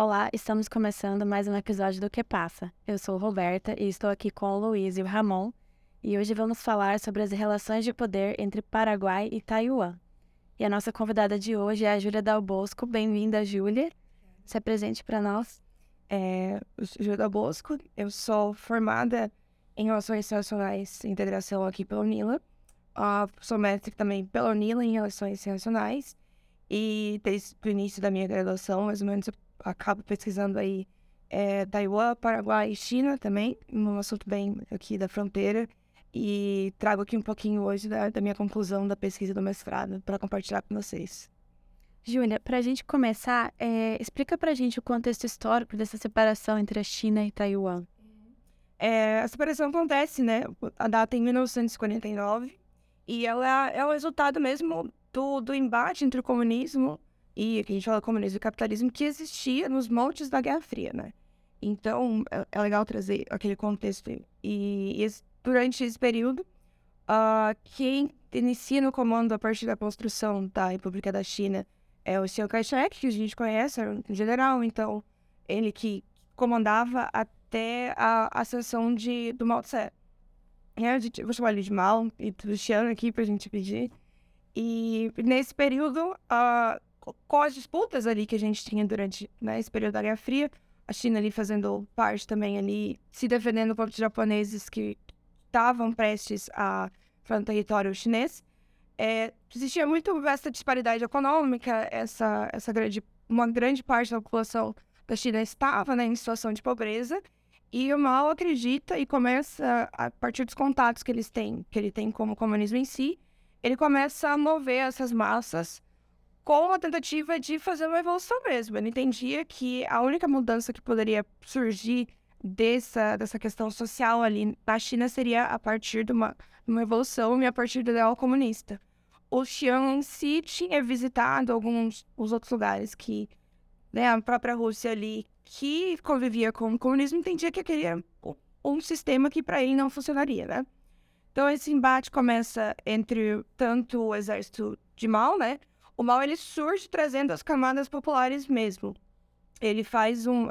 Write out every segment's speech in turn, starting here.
Olá, estamos começando mais um episódio do Que Passa. Eu sou Roberta e estou aqui com o Luiz e o Ramon. E hoje vamos falar sobre as relações de poder entre Paraguai e Taiwan. E a nossa convidada de hoje é a Júlia Dal Bosco. Bem-vinda, Júlia. Se apresente para nós. É, Júlia Dal Bosco. Eu sou formada em Relações Internacionais e Integração aqui pela UNILA. Uh, sou mestre também pela UNILA em Relações Internacionais. E desde o início da minha graduação, mais ou menos, acabo pesquisando aí é, Taiwan, Paraguai e China também, um assunto bem aqui da fronteira. E trago aqui um pouquinho hoje da, da minha conclusão da pesquisa do mestrado para compartilhar com vocês. Júlia, para a gente começar, é, explica para a gente o contexto histórico dessa separação entre a China e Taiwan. É, a separação acontece, né? A data é em 1949 e ela é o resultado mesmo do, do embate entre o comunismo e que a gente fala comunismo e capitalismo que existia nos montes da Guerra Fria, né? Então, é, é legal trazer aquele contexto. E, e durante esse período, uh, quem inicia no comando a partir da construção da República da China é o Chiang Kai-shek, que a gente conhece, era um general, então ele que comandava até a ascensão de, do Mao Tse. A gente, vou chamar ele de Mao e do Chiang aqui para a gente pedir. E nesse período, uh, com as disputas ali que a gente tinha durante né, esse período da Guerra Fria, a China ali fazendo parte também ali, se defendendo contra os japoneses que estavam prestes a fazer território chinês. É, existia muito essa disparidade econômica, essa, essa grande, uma grande parte da população da China estava né, em situação de pobreza, e o Mao acredita e começa, a partir dos contatos que eles têm, que ele tem como comunismo em si, ele começa a mover essas massas com a tentativa de fazer uma evolução mesmo. Ele entendia que a única mudança que poderia surgir dessa, dessa questão social ali na China seria a partir de uma, uma evolução e a partir do ideal comunista. O Xiang em si tinha visitado alguns os outros lugares que né, a própria Rússia ali, que convivia com o comunismo, entendia que aquele era um sistema que para ele não funcionaria, né? Então esse embate começa entre tanto o exército de Mao, né, o mal ele surge trazendo as camadas populares mesmo. Ele faz um.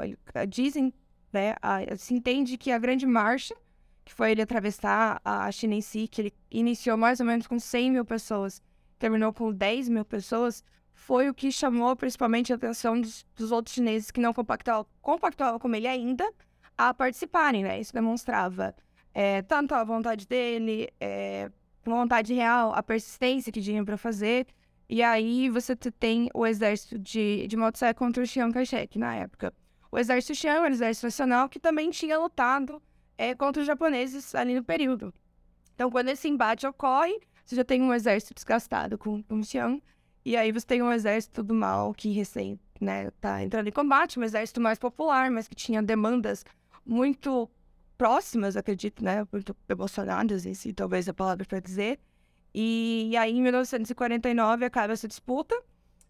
Dizem, né? A, se entende que a grande marcha, que foi ele atravessar a China em si, que ele iniciou mais ou menos com 100 mil pessoas, terminou com 10 mil pessoas, foi o que chamou principalmente a atenção dos, dos outros chineses que não compactuavam, compactuavam com ele ainda a participarem, né? Isso demonstrava é, tanto a vontade dele, é, vontade real, a persistência que tinha para fazer e aí você tem o exército de, de Mao Tse contra o Chiang Kai-shek na época. O exército Chiang era o exército nacional que também tinha lutado é, contra os japoneses ali no período. Então, quando esse embate ocorre, você já tem um exército desgastado com, com o Chiang, e aí você tem um exército do mal que recém né, tá entrando em combate, um exército mais popular, mas que tinha demandas muito próximas, acredito, né, muito emocionadas, em si, talvez a palavra para dizer, e, e aí, em 1949, acaba essa disputa.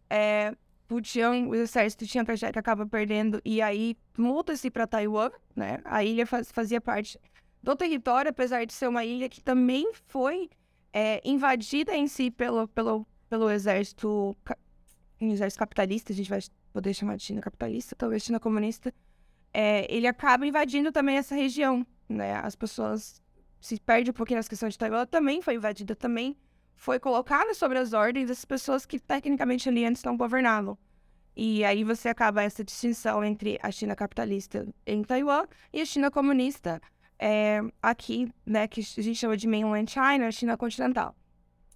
É, o, exército Chiang Kai-shek acaba perdendo e aí muda-se para Taiwan, né? A ilha faz, fazia parte do território, apesar de ser uma ilha que também foi é, invadida em si pelo, pelo, pelo exército, um exército capitalista, a gente vai poder chamar de China capitalista, talvez China comunista. É, ele acaba invadindo também essa região, né? As pessoas se perde um pouquinho nas questões de Taiwan, também foi invadida, também foi colocada sobre as ordens das pessoas que tecnicamente ali antes não governavam. E aí você acaba essa distinção entre a China capitalista em Taiwan e a China comunista é, aqui, né, que a gente chama de mainland China, China continental.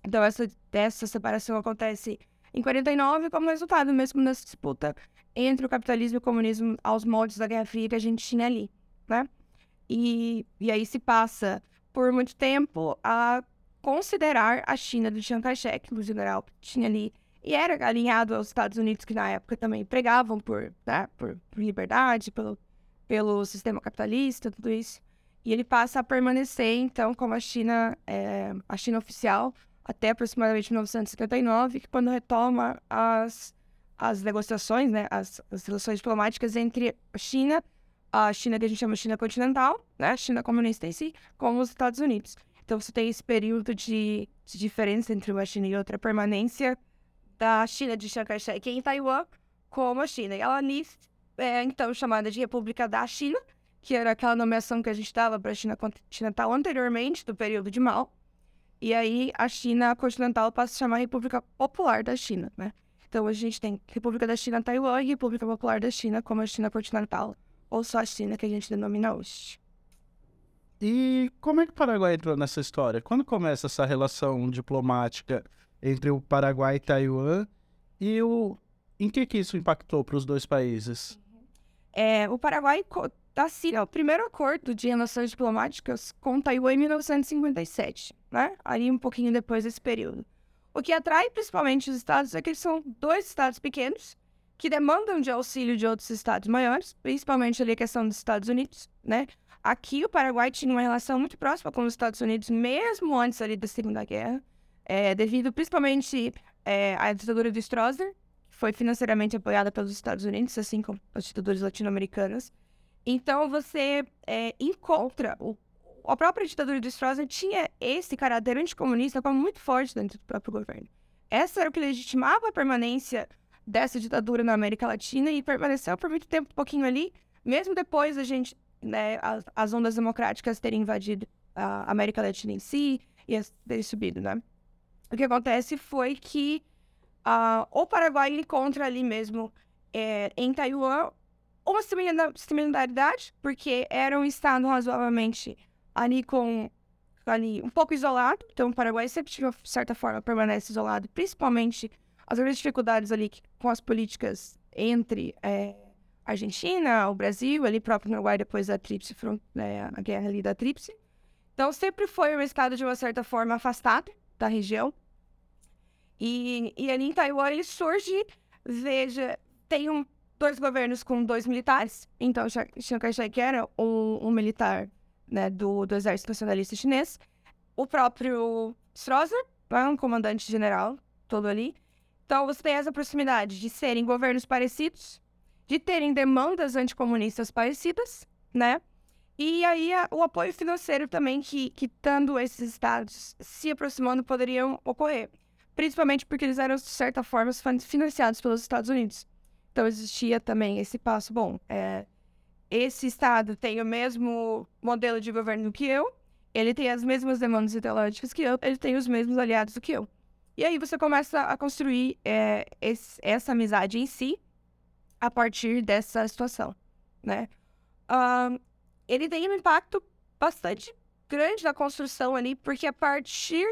Então essa, essa separação acontece em 49 como resultado mesmo dessa disputa entre o capitalismo e o comunismo aos moldes da Guerra Fria que a gente tinha ali, né? E, e aí se passa por muito tempo a considerar a China do Chiang Kai-shek, o general que tinha ali, e era alinhado aos Estados Unidos, que na época também pregavam por, né, por, por liberdade, pelo, pelo sistema capitalista, tudo isso. E ele passa a permanecer, então, como a China, é, a China oficial, até aproximadamente 1979, que quando retoma as, as negociações, né, as, as relações diplomáticas entre a China a China que a gente chama China continental, né, China comunista em si, com os Estados Unidos. Então você tem esse período de, de diferença entre uma China e outra permanência da China de Chiang Kai-shek em Taiwan como a China. E ela é, então chamada de República da China, que era aquela nomeação que a gente dava para a China continental anteriormente, do período de Mao. E aí a China continental passa a chamar República Popular da China, né? Então a gente tem República da China Taiwan e República Popular da China como a China continental, ou só a China que a gente denomina hoje. E como é que o Paraguai entrou nessa história? Quando começa essa relação diplomática entre o Paraguai e Taiwan e o em que que isso impactou para os dois países? É, o Paraguai assina o primeiro acordo de relações diplomáticas com Taiwan em 1957, né? Ali um pouquinho depois desse período. O que atrai principalmente os estados é que eles são dois estados pequenos que demandam de auxílio de outros estados maiores, principalmente ali a questão dos Estados Unidos, né? Aqui, o Paraguai tinha uma relação muito próxima com os Estados Unidos, mesmo antes ali da Segunda Guerra, é, devido principalmente é, à ditadura do Stroessner, que foi financeiramente apoiada pelos Estados Unidos, assim como as ditaduras latino-americanas. Então, você é, encontra... O, a própria ditadura do Stroessner tinha esse caráter anticomunista como muito forte dentro do próprio governo. Essa era o que legitimava a permanência dessa ditadura na América Latina e permaneceu por muito tempo, um pouquinho ali, mesmo depois a gente né, as, as, ondas democráticas terem invadido a América Latina em si e terem subido, né? O que acontece foi que uh, o Paraguai encontra ali mesmo é, em Taiwan uma similaridade, porque era um estado razoavelmente ali com ali um pouco isolado, então o Paraguai sempre de certa forma permanece isolado, principalmente as grandes dificuldades ali com as políticas entre é, Argentina, o Brasil, ali próprio Uruguai depois da Tríplice, né, a guerra ali da Tríplice. Então sempre foi um estado de uma certa forma afastado da região. E, e ali em Taiwan ele surge, veja, tem um, dois governos com dois militares. Então Chiang Kai-shek era um, um, militar né, do, do exército nacionalista chinês. O próprio Stroessner, né, um comandante general, todo ali. Então você tem essa proximidade de serem governos parecidos, de terem demandas anticomunistas parecidas, né? E aí a, o apoio financeiro também que, que tanto esses estados se aproximando poderiam ocorrer. Principalmente porque eles eram, de certa forma, financiados pelos Estados Unidos. Então existia também esse passo, bom, é, esse estado tem o mesmo modelo de governo que eu, ele tem as mesmas demandas ideológicas que eu, ele tem os mesmos aliados do que eu. E aí você começa a construir é, esse, essa amizade em si, a partir dessa situação, né? Uh, ele tem um impacto bastante grande na construção ali, porque a partir...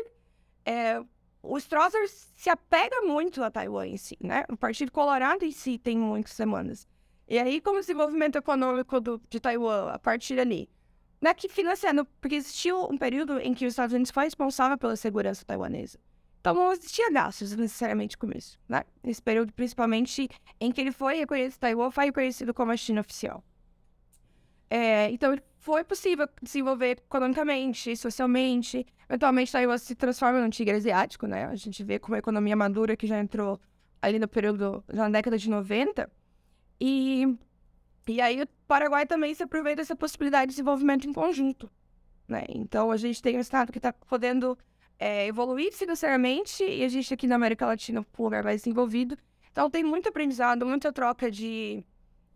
É, o Strasser se apega muito a Taiwan em si, né? O Partido Colorado em si tem muitas semanas. E aí, como o desenvolvimento econômico do, de Taiwan, a partir ali, não é que financiando, porque existiu um período em que os Estados Unidos foi responsável pela segurança taiwanesa. Então não existia gastos necessariamente com isso, né? Nesse período, principalmente em que ele foi reconhecido, Taiwan foi reconhecido como a China oficial. É, então foi possível desenvolver economicamente, socialmente. Eventualmente, Taiwan se transforma num tigre asiático, né? A gente vê como a economia madura que já entrou ali no período, já na década de 90. E, e aí o Paraguai também se aproveita dessa possibilidade de desenvolvimento em conjunto, né? Então a gente tem um estado que está podendo é, evoluir financeiramente e a gente aqui na América Latina um lugar mais desenvolvido. Então tem muito aprendizado, muita troca de,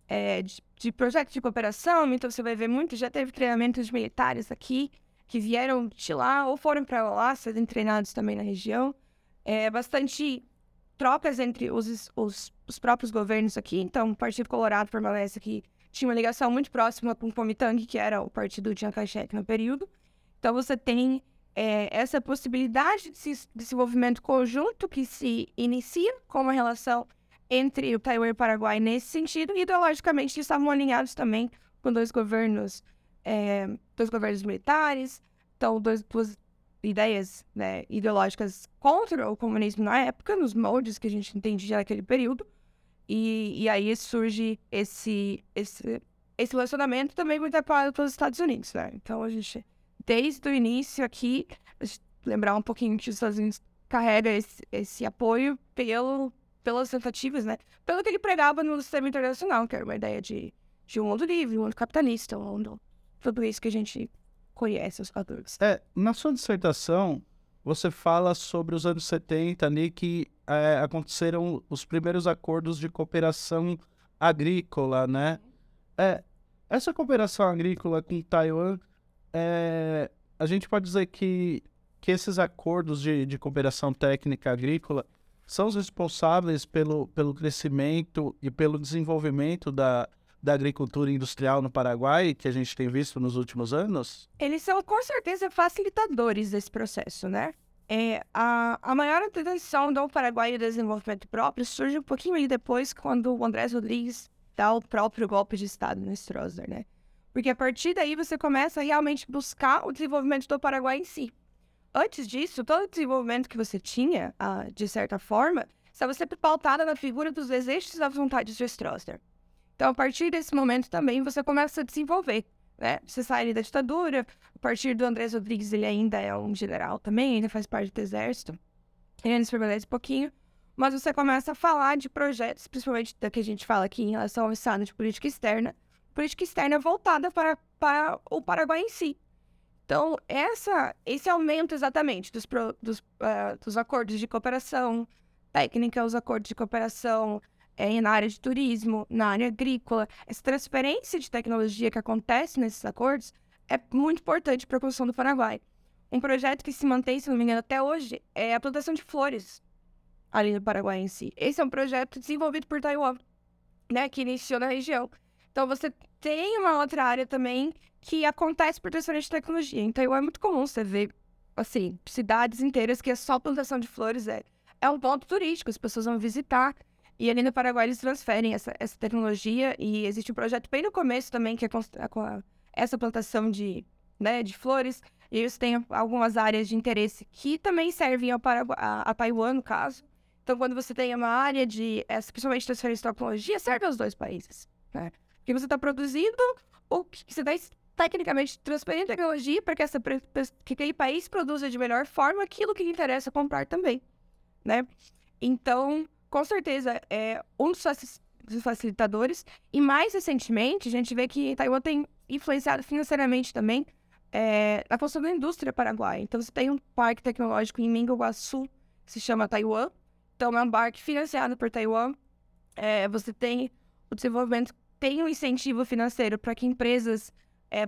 é, de, de projetos de cooperação. Então você vai ver muito, já teve treinamentos militares aqui que vieram de lá ou foram para lá, sendo treinados também na região. É, bastante trocas entre os, os, os próprios governos aqui. Então o Partido Colorado permanece aqui. Tinha uma ligação muito próxima com o Kuomintang, que era o partido de Chiang no período. Então você tem é, essa possibilidade de desenvolvimento conjunto que se inicia com uma relação entre o Taiwan e o Paraguai nesse sentido, ideologicamente estavam alinhados também com dois governos, é, dois governos militares, então dois, duas ideias né, ideológicas contra o comunismo na época, nos moldes que a gente entendia naquele período, e, e aí surge esse, esse, esse relacionamento também muito apoiado pelos Estados Unidos, né? Então a gente desde o início aqui, lembrar um pouquinho que os Estados Unidos carrega esse, esse apoio pelo, pelas tentativas, né? Pelo que ele pregava no sistema internacional, que era uma ideia de, de um mundo livre, um mundo capitalista, um mundo... Tudo isso que a gente conhece, os fatores. É, na sua dissertação, você fala sobre os anos 70 ali que é, aconteceram os primeiros acordos de cooperação agrícola, né? É, essa cooperação agrícola com Taiwan, é, a gente pode dizer que, que esses acordos de, de cooperação técnica agrícola são os responsáveis pelo, pelo crescimento e pelo desenvolvimento da, da agricultura industrial no Paraguai, que a gente tem visto nos últimos anos? Eles são, com certeza, facilitadores desse processo, né? É, a, a maior atenção do Paraguai e desenvolvimento próprio surge um pouquinho ali depois, quando o Andrés Rodrigues dá o próprio golpe de Estado no Stroessner, né? Porque a partir daí você começa a realmente buscar o desenvolvimento do Paraguai em si. Antes disso, todo o desenvolvimento que você tinha, ah, de certa forma, estava sempre pautada na figura dos desejos e das vontades de Stroessner. Então, a partir desse momento também, você começa a desenvolver, né? Você sai da ditadura, a partir do Andrés Rodrigues, ele ainda é um general também, ainda faz parte do exército, ele ainda se permanece um pouquinho, mas você começa a falar de projetos, principalmente da que a gente fala aqui em relação ao Estado de política externa, política externa voltada para, para o Paraguai em si. Então, essa, esse aumento exatamente dos, dos, uh, dos acordos de cooperação técnica, os acordos de cooperação é, na área de turismo, na área agrícola, essa transferência de tecnologia que acontece nesses acordos é muito importante para a construção do Paraguai. Um projeto que se mantém, se não me engano, até hoje é a plantação de flores ali no Paraguai em si. Esse é um projeto desenvolvido por Taiwan, né, que iniciou na região. Então, você tem uma outra área também que acontece por transferência de tecnologia. Taiwan é muito comum você ver, assim, cidades inteiras que é só plantação de flores. É, é um ponto turístico, as pessoas vão visitar. E ali no Paraguai eles transferem essa, essa tecnologia e existe um projeto bem no começo também que é com, a, essa plantação de, né, de flores. E eles têm algumas áreas de interesse que também servem ao Paraguai, a, a Taiwan, no caso. Então, quando você tem uma área de, essa, principalmente transferência de tecnologia, serve aos dois países. Né? Porque você está produzindo o que você está tecnicamente transferindo tecnologia para que, que aquele país produza de melhor forma aquilo que lhe interessa comprar também, né? Então, com certeza, é um dos facilitadores. E mais recentemente, a gente vê que Taiwan tem influenciado financeiramente também é, na construção da indústria paraguaia. Então, você tem um parque tecnológico em Minguaçu, que se chama Taiwan. Então, é um parque financiado por Taiwan. É, você tem o desenvolvimento tem um incentivo financeiro para que empresas é,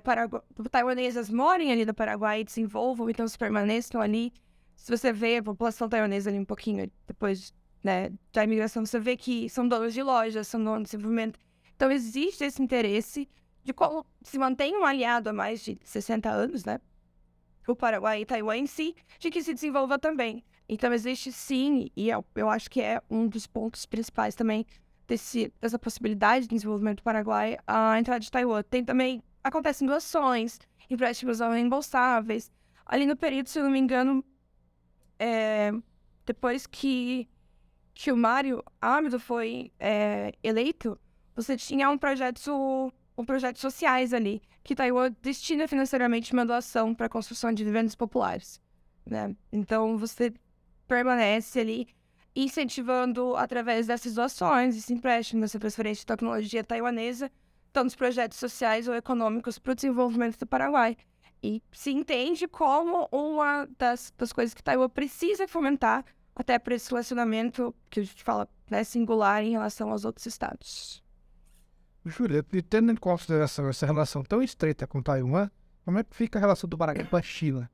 taiwanesas morem ali no Paraguai e desenvolvam, então se permaneçam ali. Se você vê a população taiwanesa ali um pouquinho depois né, da imigração, você vê que são donos de lojas, são donos de desenvolvimento. Então existe esse interesse de como se mantém um aliado há mais de 60 anos, né? O Paraguai e Taiwan em si, de que se desenvolva também. Então existe sim, e eu, eu acho que é um dos pontos principais também desse, dessa possibilidade de desenvolvimento do Paraguai a entrada de Taiwan. Tem também, acontecem doações, empréstimos não reembolsáveis. Ali no período, se eu não me engano, é, depois que, que o Mário Amido foi é, eleito, você tinha um projeto, um projeto sociais ali, que Taiwan destina financeiramente uma doação para a construção de vivendas populares. Né? Então, você permanece ali incentivando através dessas doações, esse empréstimo, essa transferência de tecnologia taiwanesa, tantos projetos sociais ou econômicos para o desenvolvimento do Paraguai. E se entende como uma das, das coisas que Taiwan precisa fomentar, até para esse relacionamento que a gente fala né, singular em relação aos outros estados. Júlia, e tendo em consideração essa relação tão estreita com Taiwan, como é que fica a relação do Paraguai com a China?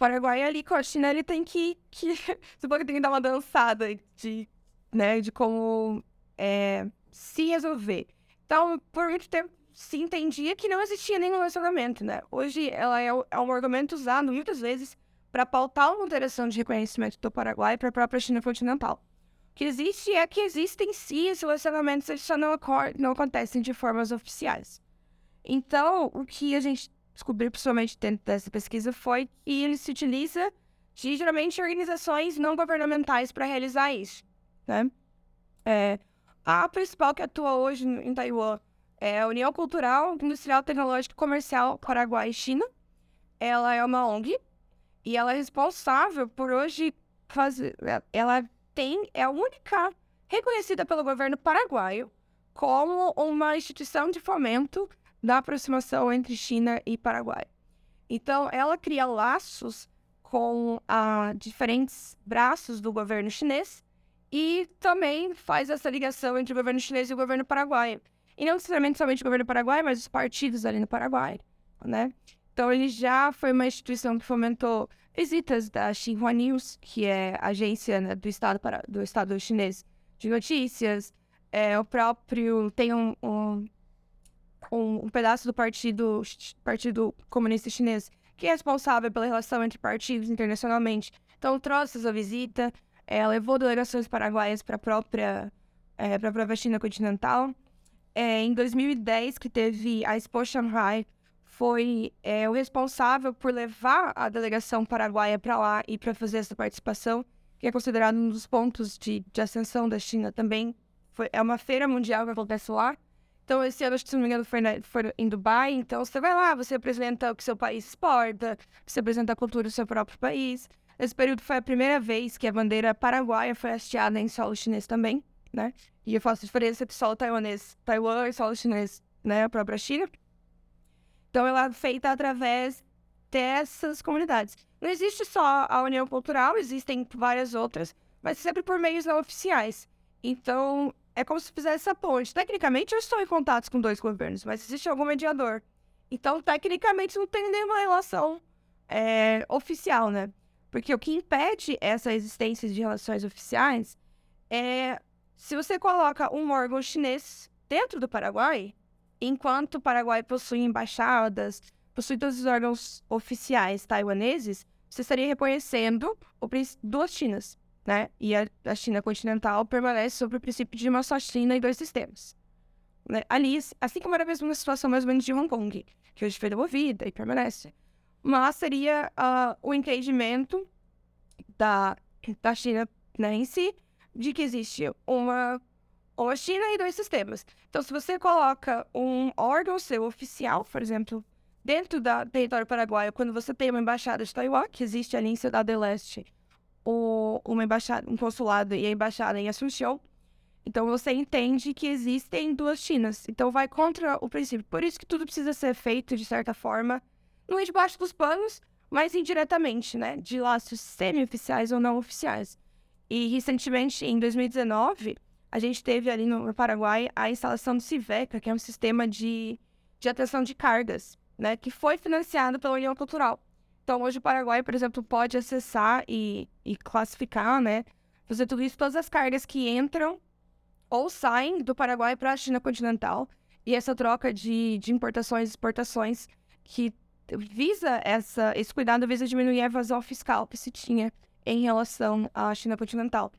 Paraguai ali com a China, ele tem que, que suponho que tem que dar uma dançada de, né, de como é, se resolver. Então, por muito tempo se entendia que não existia nenhum relacionamento, né? Hoje ela é, é um argumento usado muitas vezes para pautar uma alteração de reconhecimento do Paraguai para a própria China continental. O que existe é que existem sim esses relacionamentos, eles só não, não acontecem de formas oficiais. Então, o que a gente descobri, principalmente dentro dessa pesquisa, foi que ele se utiliza de geralmente organizações não governamentais para realizar isso. Né? É, a principal que atua hoje em Taiwan é a União Cultural, Industrial, Tecnológica e Comercial Paraguai e China. Ela é uma ONG e ela é responsável por hoje fazer. Ela tem, é a única reconhecida pelo governo paraguaio como uma instituição de fomento da aproximação entre China e Paraguai. Então, ela cria laços com ah, diferentes braços do governo chinês e também faz essa ligação entre o governo chinês e o governo paraguaio. E não necessariamente somente o governo paraguaio, mas os partidos ali no Paraguai, né? Então, ele já foi uma instituição que fomentou visitas da Xinhua News, que é a agência né, do, estado para, do Estado chinês de notícias. É, o próprio tem um, um, um, um pedaço do partido, partido Comunista Chinês que é responsável pela relação entre partidos internacionalmente. Então, trouxe essa visita, é, levou delegações paraguaias para a própria, é, própria China continental. É, em 2010, que teve a Expo Shanghai, foi é, o responsável por levar a delegação paraguaia para lá e para fazer essa participação, que é considerado um dos pontos de, de ascensão da China também. Foi, é uma feira mundial que acontece lá. Então, esse ano, se não me engano, foi, na, foi em Dubai. Então, você vai lá, você apresenta o que seu país exporta, você apresenta a cultura do seu próprio país. Esse período foi a primeira vez que a bandeira paraguaia foi hasteada em solo chinês também, né? E eu faço diferença entre solo taiwanês, Taiwan e solo chinês, né? A própria China. Então, ela é feita através dessas comunidades. Não existe só a União Cultural, existem várias outras, mas sempre por meios não oficiais. Então, é como se fizesse essa ponte. Tecnicamente, eu estou em contato com dois governos, mas existe algum mediador. Então, tecnicamente, não tem nenhuma relação é, oficial, né? Porque o que impede essa existência de relações oficiais é se você coloca um órgão chinês dentro do Paraguai, enquanto o Paraguai possui embaixadas, possui todos os órgãos oficiais taiwaneses, você estaria reconhecendo o, duas Chinas, né? E a, a, China continental permanece sob o princípio de uma só China e dois sistemas. Né? Ali, assim como era mesmo uma situação mais ou menos de Hong Kong, que hoje foi devolvida e permanece. Mas seria uh, o entendimento da, da China né, em si de que existe uma ou a China e dois sistemas. Então, se você coloca um órgão seu oficial, por exemplo, dentro do território paraguaio, quando você tem uma embaixada de Taiwan, que existe ali em Cidade Leste, o, uma embaixada, um consulado e a embaixada em Assunção, então você entende que existem duas Chinas. Então vai contra o princípio. Por isso que tudo precisa ser feito, de certa forma, não é debaixo dos panos, mas indiretamente, né? De laços semi-oficiais ou não oficiais. E recentemente, em 2019, a gente teve ali no Paraguai a instalação do Civeca, que é um sistema de, de atenção de cargas, né, que foi financiado pela União Cultural. Então, hoje o Paraguai, por exemplo, pode acessar e, e classificar, né, fazer tudo isso, todas as cargas que entram ou saem do Paraguai para a China continental. E essa troca de, de importações e exportações que visa essa, esse cuidado visa diminuir a evasão fiscal que se tinha em relação à China continental.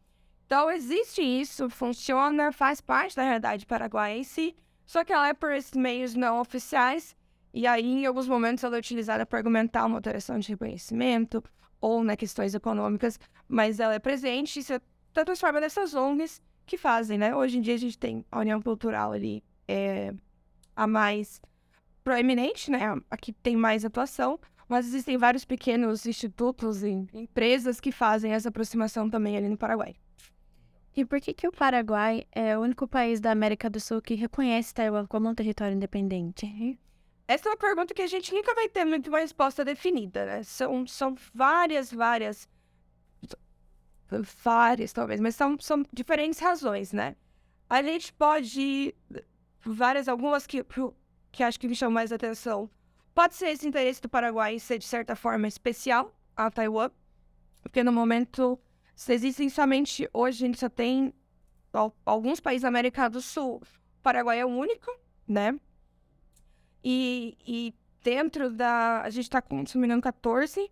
Então, existe isso, funciona, faz parte da realidade paraguaiense, só que ela é por esses meios não oficiais, e aí, em alguns momentos, ela é utilizada para argumentar uma alteração de reconhecimento ou né, questões econômicas, mas ela é presente e se tá transforma nessas ONGs que fazem, né? Hoje em dia, a gente tem a União Cultural ali, é, a mais proeminente, né? A que tem mais atuação, mas existem vários pequenos institutos e empresas que fazem essa aproximação também ali no Paraguai. E por que, que o Paraguai é o único país da América do Sul que reconhece Taiwan como um território independente? Essa é uma pergunta que a gente nunca vai ter muito uma resposta definida, né? São, são várias, várias. Várias, talvez, mas são, são diferentes razões, né? A gente pode. Várias, algumas que, que acho que me chamam mais atenção. Pode ser esse interesse do Paraguai ser, de certa forma, especial a Taiwan, porque no momento existem somente, hoje a gente só tem alguns países da América do Sul. O Paraguai é o único, né? E, e dentro da. A gente está engano, 14,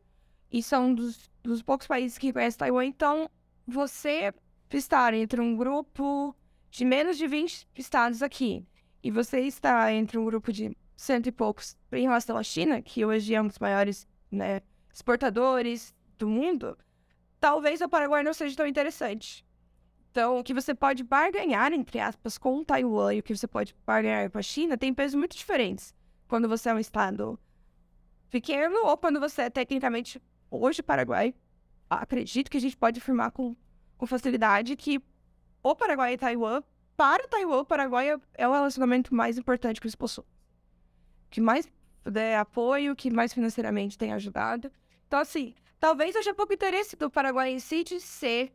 e são dos, dos poucos países que conhecem Taiwan. Então, você estar entre um grupo de menos de 20 estados aqui, e você está entre um grupo de cento e poucos em relação à China, que hoje é um dos maiores né, exportadores do mundo, talvez o Paraguai não seja tão interessante. Então, o que você pode barganhar, entre aspas, com o Taiwan e o que você pode barganhar com a China tem pesos muito diferentes. Quando você é um estado pequeno ou quando você é tecnicamente, hoje, Paraguai, acredito que a gente pode afirmar com, com facilidade que o Paraguai e Taiwan, para Taiwan, o Paraguai é, é o relacionamento mais importante que eles possuem. Que mais der apoio, que mais financeiramente tem ajudado. Então, assim, Talvez haja pouco interesse do Paraguai em si de ser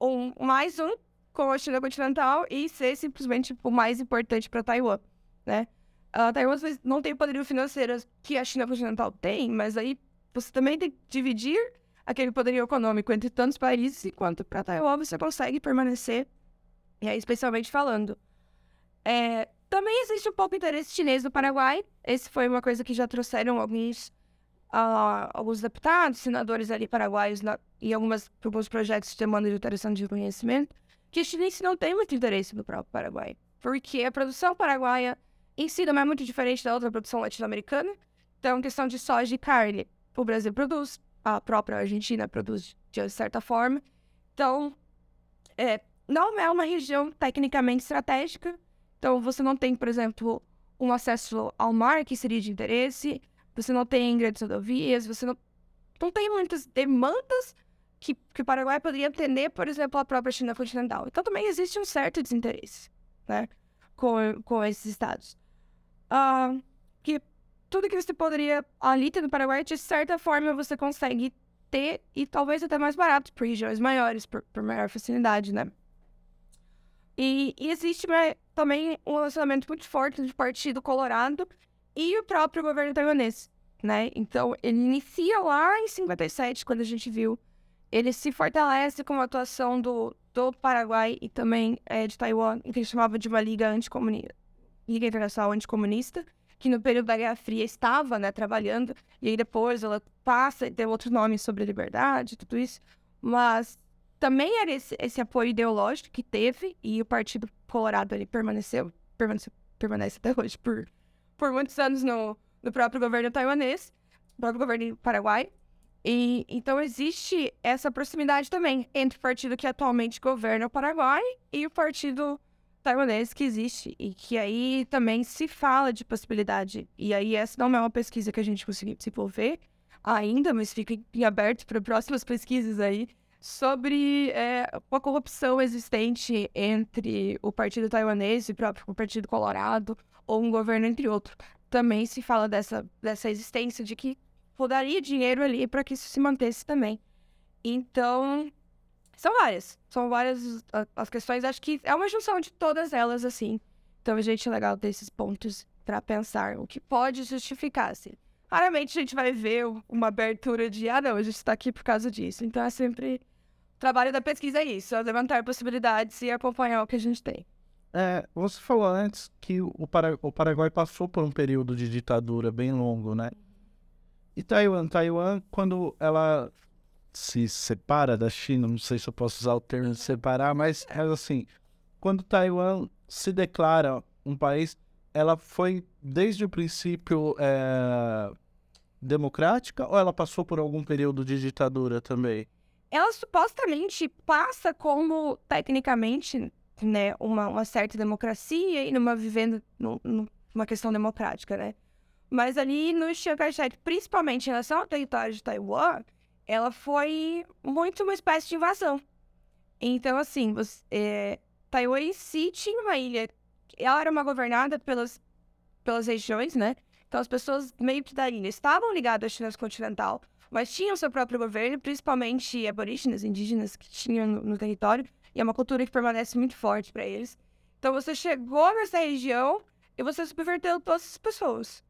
um, mais um com a China continental e ser simplesmente o mais importante para Taiwan, né? Uh, Taiwan não tem poderio financeiro que a China continental tem, mas aí você também tem que dividir aquele poderio econômico entre tantos países, enquanto para Taiwan você consegue permanecer, e aí especialmente falando. É, também existe um pouco interesse chinês no Paraguai. Esse foi uma coisa que já trouxeram alguns, uh, alguns deputados, senadores ali paraguaios na, e algumas, alguns projetos de demanda de alteração de reconhecimento, que os chineses não têm muito interesse no próprio Paraguai. Porque a produção paraguaia em si não é muito diferente da outra produção latino-americana. Então, questão de soja e carne, o Brasil produz, a própria Argentina produz de certa forma. Então, é, não é uma região tecnicamente estratégica. Então, você não tem, por exemplo, um acesso ao mar que seria de interesse, você não tem grandes rodovias, você não, não tem muitas demandas que, que o Paraguai poderia atender, por exemplo, a própria China continental. Então, também existe um certo desinteresse né, com, com esses estados. Uh, que tudo que você poderia ali ter no Paraguai, de certa forma, você consegue ter e talvez até mais barato por regiões maiores, por, por maior facilidade, né? E, e existe né, também um relacionamento muito forte entre o Partido Colorado e o próprio governo taiwanês, né? Então, ele inicia lá em 57, quando a gente viu. Ele se fortalece com a atuação do, do Paraguai e também é, de Taiwan, que ele chamava de uma liga anticomunista, liga internacional anticomunista, que no período da Guerra Fria estava, né, trabalhando, e aí depois ela passa e tem outro nome sobre liberdade, tudo isso, mas também era esse, esse apoio ideológico que teve, e o Partido Colorado ali permaneceu, permaneceu permanece até hoje por, por muitos anos no, no próprio governo taiwanês, no próprio governo paraguai, e então existe essa proximidade também entre o partido que atualmente governa o Paraguai e o partido taiwanês que existe e que aí também se fala de possibilidade. E aí essa não é uma pesquisa que a gente conseguiu desenvolver ainda, mas fica em aberto para próximas pesquisas aí sobre é, a corrupção existente entre o Partido Taiwanês e o próprio Partido Colorado ou um governo entre outros. Também se fala dessa, dessa existência de que rodaria dinheiro ali para que isso se mantesse também. Então, são várias. São várias as questões. Acho que é uma junção de todas elas, assim. Então, a gente é legal ter esses pontos para pensar o que pode justificar, assim. Raramente a gente vai ver uma abertura de, ah, não, a gente está aqui por causa disso. Então, é sempre. O trabalho da pesquisa é isso, é levantar possibilidades e acompanhar o que a gente tem. É, você falou antes que o, Para... o Paraguai passou por um período de ditadura bem longo, né? E Taiwan? Taiwan, quando ela se separa da China, não sei se eu posso usar o termo separar, mas é assim, quando Taiwan se declara um país, ela foi desde o princípio é, democrática ou ela passou por algum período de ditadura também? Ela supostamente passa como, tecnicamente, né, uma, uma certa democracia e numa vivendo numa questão democrática, né? Mas ali no Chiang Kai-shek, principalmente em relação ao território de Taiwan, ela foi muito uma espécie de invasão. Então, assim, você, é, Taiwan em si tinha uma ilha. Ela era uma governada pelas, pelas regiões, né? Então, as pessoas meio que da ilha estavam ligadas à China continental, mas tinham seu próprio governo, principalmente aborígenes, indígenas que tinham no, no território. E é uma cultura que permanece muito forte para eles. Então, você chegou nessa região e você subverteu todas as pessoas.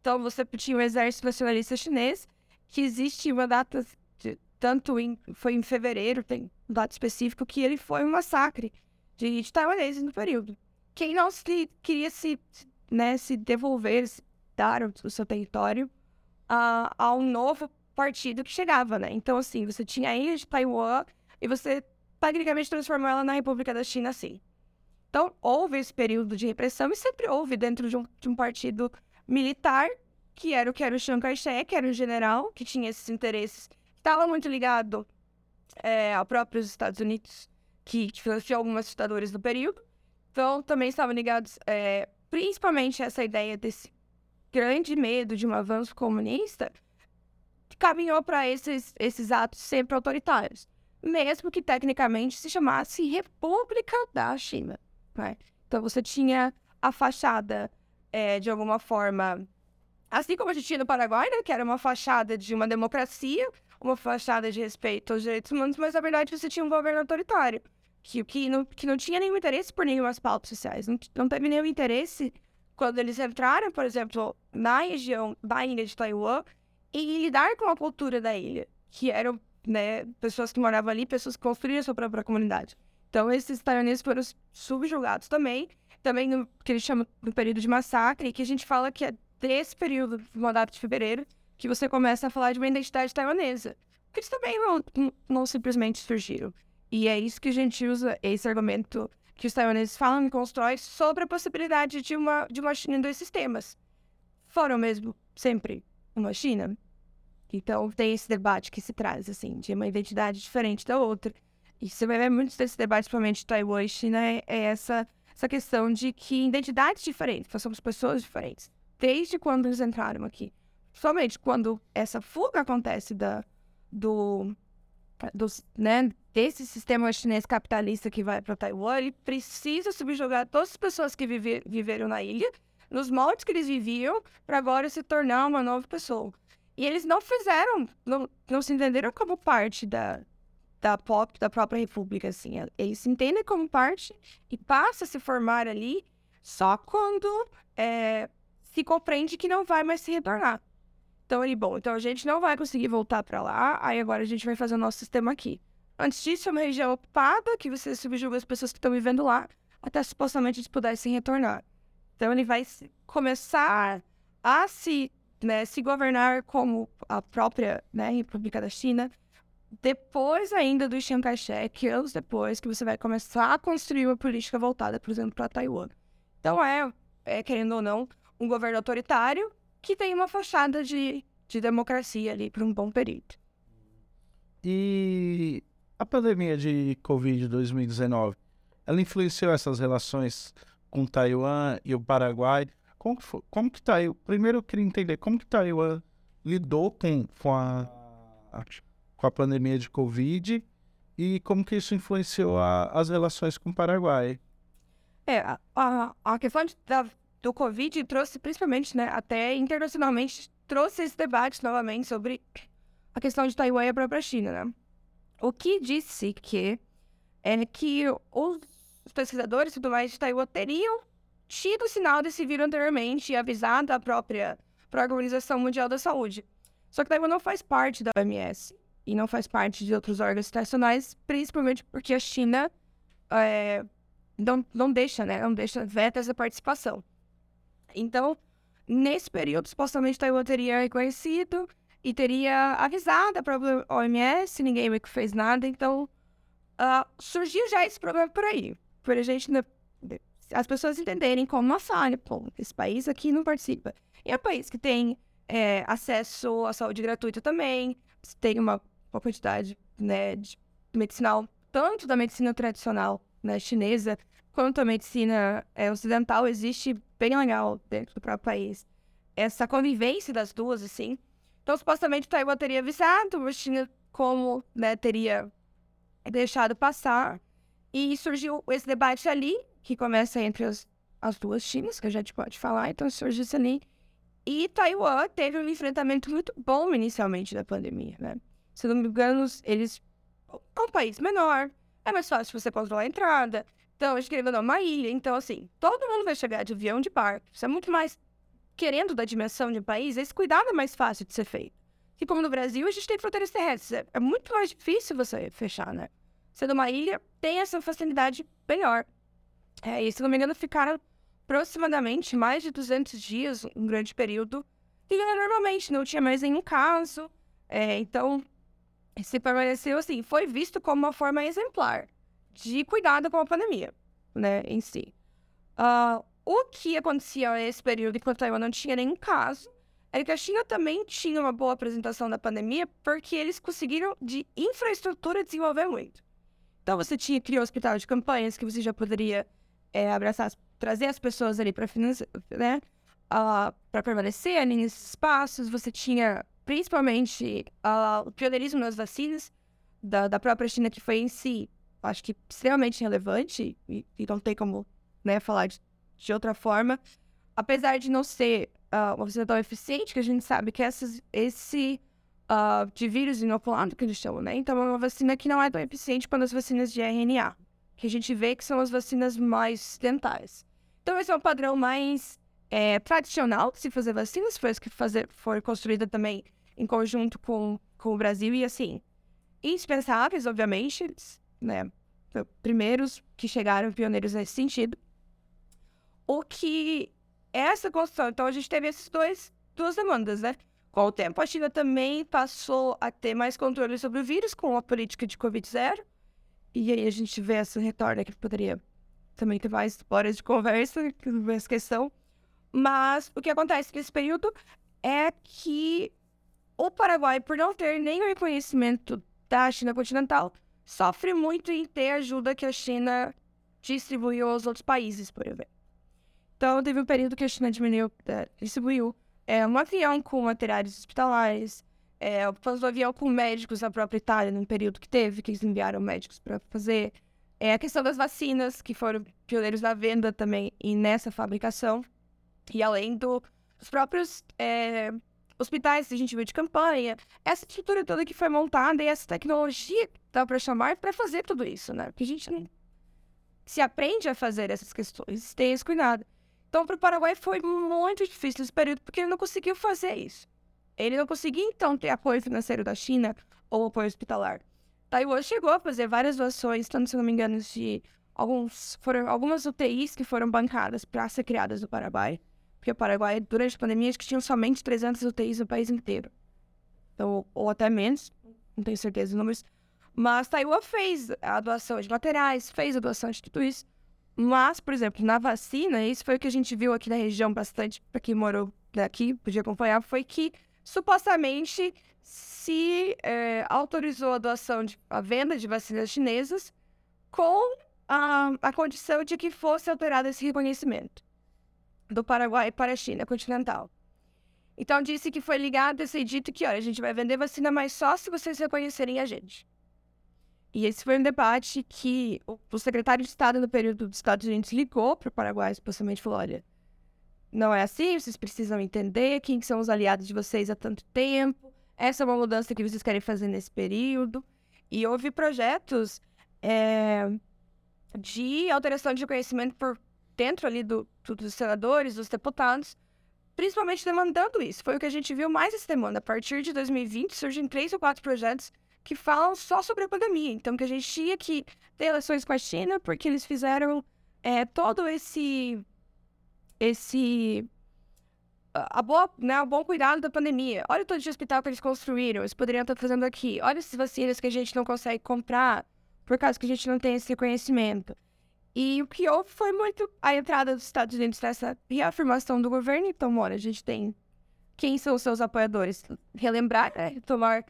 Então, você tinha o exército nacionalista chinês, que existe uma data, de, tanto em, foi em fevereiro, tem um dado específico, que ele foi um massacre de, de taiwaneses no período. Quem não se, queria se, né, se devolver, se dar o, o seu território a, a um novo partido que chegava, né? Então, assim, você tinha a ilha de Taiwan e você tecnicamente transformou ela na República da China, assim. Então, houve esse período de repressão e sempre houve dentro de um, de um partido militar que era o que era o Chiang Kai-shek, que era um general que tinha esses interesses, estava muito ligado é, ao próprios Estados Unidos, que, que financiou algumas ditaduras do período. Então, também estavam ligados, é, principalmente essa ideia desse grande medo de um avanço comunista, que caminhou para esses, esses atos sempre autoritários, mesmo que tecnicamente se chamasse República da China. Né? Então, você tinha a fachada, é, de alguma forma, Assim como a gente tinha no Paraguai, né, que era uma fachada de uma democracia, uma fachada de respeito aos direitos humanos, mas na verdade você tinha um governo autoritário, que, que, não, que não tinha nenhum interesse por nenhumas pautas sociais, não, não teve nenhum interesse quando eles entraram, por exemplo, na região da ilha de Taiwan, e lidar com a cultura da ilha, que eram né, pessoas que moravam ali, pessoas que construíram a sua própria comunidade. Então, esses taiwaneses foram subjugados também, também no que eles chamam do período de massacre, que a gente fala que é desse período do mandato de fevereiro que você começa a falar de uma identidade taiwanesa. Que eles também não, não simplesmente surgiram. E é isso que a gente usa, esse argumento que os taiwaneses falam e constroem sobre a possibilidade de uma, de uma China em dois sistemas. Foram mesmo sempre uma China? Então tem esse debate que se traz, assim, de uma identidade diferente da outra. E você vai ver muitos desses debates, principalmente de Taiwan e China, é, é essa, essa questão de que identidades diferentes, nós somos pessoas diferentes, desde quando eles entraram aqui. Somente quando essa fuga acontece da, do, do, né, desse sistema chinês capitalista que vai para Taiwan, ele precisa subjugar todas as pessoas que vive, viveram na ilha, nos moldes que eles viviam, para agora se tornar uma nova pessoa. E eles não fizeram, não, não se entenderam como parte da, da pop, da própria república, assim. Eles se entendem como parte e passa a se formar ali só quando é, se compreende que não vai mais se retornar. Então ele, bom, então a gente não vai conseguir voltar para lá, aí agora a gente vai fazer o nosso sistema aqui. Antes disso, é uma região ocupada, que você subjuga as pessoas que estão vivendo lá, até supostamente eles pudessem retornar. Então ele vai começar a se, né, se governar como a própria né, República da China, depois ainda do Chiang Kai-shek, anos depois, que você vai começar a construir uma política voltada, por exemplo, para Taiwan. Então é, é, querendo ou não, um governo autoritário que tem uma fachada de, de democracia ali por um bom período. E a pandemia de Covid 2019, ela influenciou essas relações com Taiwan e o Paraguai? Como que, foi, como que Taiwan... Primeiro eu queria entender como que Taiwan lidou com, com, a, com a pandemia de Covid e como que isso influenciou a, as relações com o Paraguai. É, a, a questão de, da, do Covid trouxe, principalmente, né, até internacionalmente, trouxe esse debate novamente sobre a questão de Taiwan e a própria China, né? O que disse que é que os pesquisadores e tudo mais de Taiwan teriam tido sinal desse vírus anteriormente e avisado a própria a Organização Mundial da Saúde. Só que Taiwan não faz parte da OMS e não faz parte de outros órgãos internacionais, principalmente porque a China é, não, não deixa, né? Não deixa, veta essa participação. Então, nesse período, supostamente Taiwan teria reconhecido e teria avisado a própria OMS, ninguém meio que fez nada, então uh, surgiu já esse problema por aí. Por a gente, as pessoas entenderem como, nossa, olha, pô, esse país aqui não participa. E é um país que tem é, acesso à saúde gratuita também, tem uma, uma quantidade né, de medicinal, tanto da medicina tradicional né, chinesa, quanto a medicina é, ocidental, existe bem legal dentro do próprio país. Essa convivência das duas, assim. Então, supostamente, Taiwan teria avisado, a China, como né, teria deixado passar. E surgiu esse debate ali, que começa entre as, as duas Chinas, que a gente pode falar, então surgiu isso ali. E Taiwan teve um enfrentamento muito bom inicialmente da pandemia, né? Se não me engano, eles. É um país menor, é mais fácil você controlar a entrada, então, escrevendo uma ilha. Então, assim, todo mundo vai chegar de avião de barco. Isso é muito mais. Querendo da dimensão de um país, esse cuidado é mais fácil de ser feito. E como no Brasil, a gente tem fronteiras terrestres. É, é muito mais difícil você fechar, né? Sendo uma ilha, tem essa facilidade melhor. É, e, se não me engano, ficaram aproximadamente mais de 200 dias, um grande período, e normalmente não tinha mais nenhum caso. É, então, se permaneceu assim, foi visto como uma forma exemplar de cuidado com a pandemia, né, em si. Uh, o que acontecia nesse período, enquanto Taiwan não tinha nenhum caso, era que a China também tinha uma boa apresentação da pandemia, porque eles conseguiram, de infraestrutura, desenvolver muito. Então, você tinha, criou hospital de campanhas, que você já poderia é, abraçar, trazer as pessoas ali para né, uh, para permanecer ali nesses espaços. Você tinha, principalmente, uh, o pioneirismo nas vacinas da, da própria China, que foi em si acho que extremamente relevante e, e não tem como né, falar de, de, outra forma. Apesar de não ser uh, uma vacina tão eficiente, que a gente sabe que essas, esse ah, de vírus inoculado, que eles chamam, né? Então, é uma vacina que não é tão eficiente quanto as vacinas de RNA, que a gente vê que são as vacinas mais dentais. Então, esse é um padrão mais é, tradicional de se fazer vacinas, foi que fazer, foi construída também em conjunto com, com o Brasil, e assim, indispensáveis, obviamente, né? Primeiros que chegaram pioneiros nesse sentido. O que essa construção, então a gente teve esses dois, duas demandas, né? Com o tempo, a China também passou a ter mais controle sobre o vírus com a política de Covid-0. E aí a gente vê essa retorna que poderia também ter mais horas de conversa sobre essa questão. Mas o que acontece nesse período é que o Paraguai, por não ter nenhum reconhecimento da China continental, sofre muito em ter ajuda que a China distribuiu aos outros países, por exemplo. Então, teve um período que a China diminuiu, é, distribuiu é, um avião com materiais hospitalares, é, um avião com médicos na própria Itália, num período que teve, que eles enviaram médicos para fazer. É, a questão das vacinas, que foram pioneiros na venda também e nessa fabricação. E além do, dos próprios é, hospitais que a gente viu de campanha, essa estrutura toda que foi montada e essa tecnologia, dá para chamar, para fazer tudo isso, né? Porque a gente não se aprende a fazer essas questões, tem esse cuidado. Então, para o Paraguai foi muito difícil esse período, porque ele não conseguiu fazer isso. Ele não conseguia, então, ter apoio financeiro da China ou apoio hospitalar. Taiwan chegou a fazer várias doações, tanto, se não me engano, de alguns, foram algumas UTIs que foram bancadas para ser criadas no Paraguai. Porque o Paraguai, durante a pandemia, acho que tinham somente 300 UTIs no país inteiro. Então, ou até menos, não tenho certeza dos números. Mas Taiwan fez a doação de materiais, fez a doação de tudo isso. Mas, por exemplo, na vacina, isso foi o que a gente viu aqui na região bastante, para quem morou daqui, podia acompanhar, foi que supostamente se é, autorizou a doação de a venda de vacinas chinesas com a, a condição de que fosse alterado esse reconhecimento do Paraguai para a China continental. Então disse que foi ligado e ser dito que, olha, a gente vai vender vacina, mas só se vocês reconhecerem a gente. E esse foi um debate que o secretário de Estado no período dos Estados Unidos ligou para o Paraguai, supostamente falou, olha, não é assim, vocês precisam entender quem são os aliados de vocês há tanto tempo, essa é uma mudança que vocês querem fazer nesse período. E houve projetos é, de alteração de reconhecimento por dentro ali do, dos senadores, dos deputados, principalmente demandando isso. Foi o que a gente viu mais essa demanda. A partir de 2020, surgem três ou quatro projetos que falam só sobre a pandemia. Então, que a gente tinha que ter eleições com a China, porque eles fizeram é, todo esse. esse. A boa, né, o bom cuidado da pandemia. Olha o tanto de hospital que eles construíram, eles poderiam estar fazendo aqui. Olha essas vacinas que a gente não consegue comprar por causa que a gente não tem esse conhecimento. E o que houve foi muito a entrada dos Estados Unidos nessa reafirmação do governo. Então, olha, a gente tem quem são os seus apoiadores. Relembrar, né? Tomar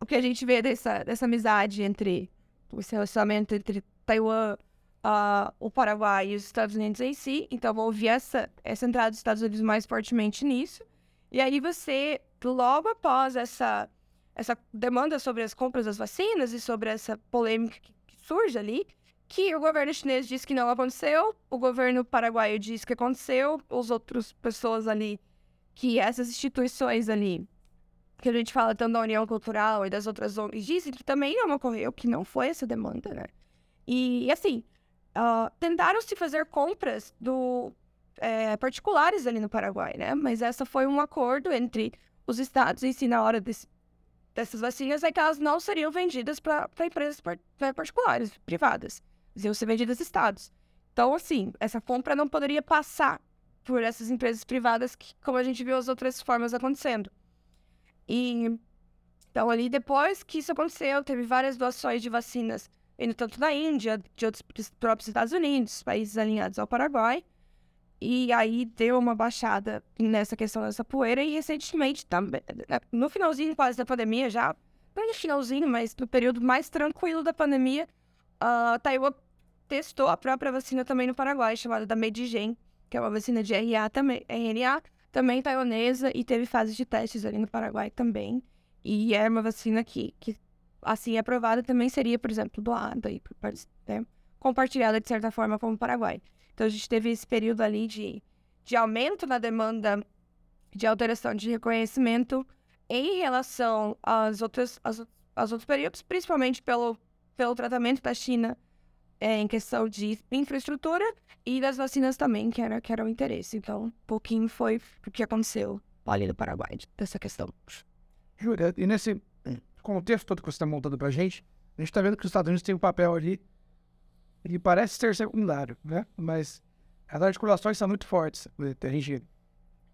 o que a gente vê dessa, dessa amizade entre esse relacionamento entre Taiwan, uh, o Paraguai e os Estados Unidos em si. Então, houve essa, essa entrada dos Estados Unidos mais fortemente nisso. E aí você, logo após essa, essa demanda sobre as compras das vacinas e sobre essa polêmica que, que surge ali, que o governo chinês disse que não aconteceu, o governo paraguaio disse que aconteceu, os outros pessoas ali, que essas instituições ali, que a gente fala tanto da União Cultural e das outras ONGs, dizem que também não ocorreu, que não foi essa demanda, né? E, assim, uh, tentaram se fazer compras do é, particulares ali no Paraguai, né? Mas essa foi um acordo entre os estados em si na hora desse, dessas vacinas é que elas não seriam vendidas para empresas particulares, privadas iam ser vendidas estados. Então, assim, essa compra não poderia passar por essas empresas privadas, que, como a gente viu as outras formas acontecendo. E então, ali, depois que isso aconteceu, teve várias doações de vacinas, indo tanto da Índia, de outros próprios Estados Unidos, países alinhados ao Paraguai. E aí deu uma baixada nessa questão dessa poeira. E recentemente, também, né, no finalzinho quase da pandemia, já, não no finalzinho, mas no período mais tranquilo da pandemia, a Taiwan testou a própria vacina também no Paraguai, chamada da Medigen, que é uma vacina de RA também, RNA, também taiwanesa, e teve fases de testes ali no Paraguai também. E é uma vacina que, que assim, aprovada também seria, por exemplo, doada e né, compartilhada de certa forma com o Paraguai. Então a gente teve esse período ali de, de aumento na demanda de alteração de reconhecimento em relação às outras, às, aos outros períodos, principalmente pelo, pelo tratamento da China é, em questão de infraestrutura e das vacinas também, que era, que era o interesse. Então, um pouquinho foi o que aconteceu ali no Paraguai, dessa questão. Júlia, e nesse contexto todo que você está montando para a gente, a gente está vendo que os Estados Unidos têm um papel ali que parece ser secundário, né? Mas as articulações são muito fortes. A gente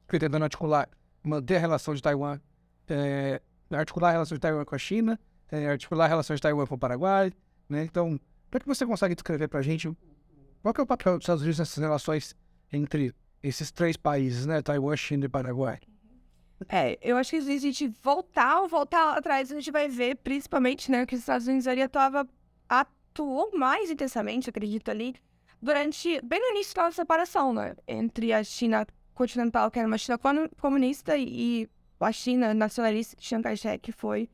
fica tentando articular, manter a relação de Taiwan, é, articular a relação de Taiwan com a China, é, articular a relação de Taiwan com o Paraguai, né? Então, para que você consegue descrever para a gente qual é o papel dos Estados Unidos nessas relações entre esses três países, né? Taiwan, China e Paraguai? É, eu acho que se a gente voltar, voltar atrás, a gente vai ver, principalmente, né, que os Estados Unidos ali atuava, atuou mais intensamente, acredito ali, durante, bem no início da separação, né, entre a China continental, que era uma China comunista, e a China nacionalista de Chiang Kai-shek, que foi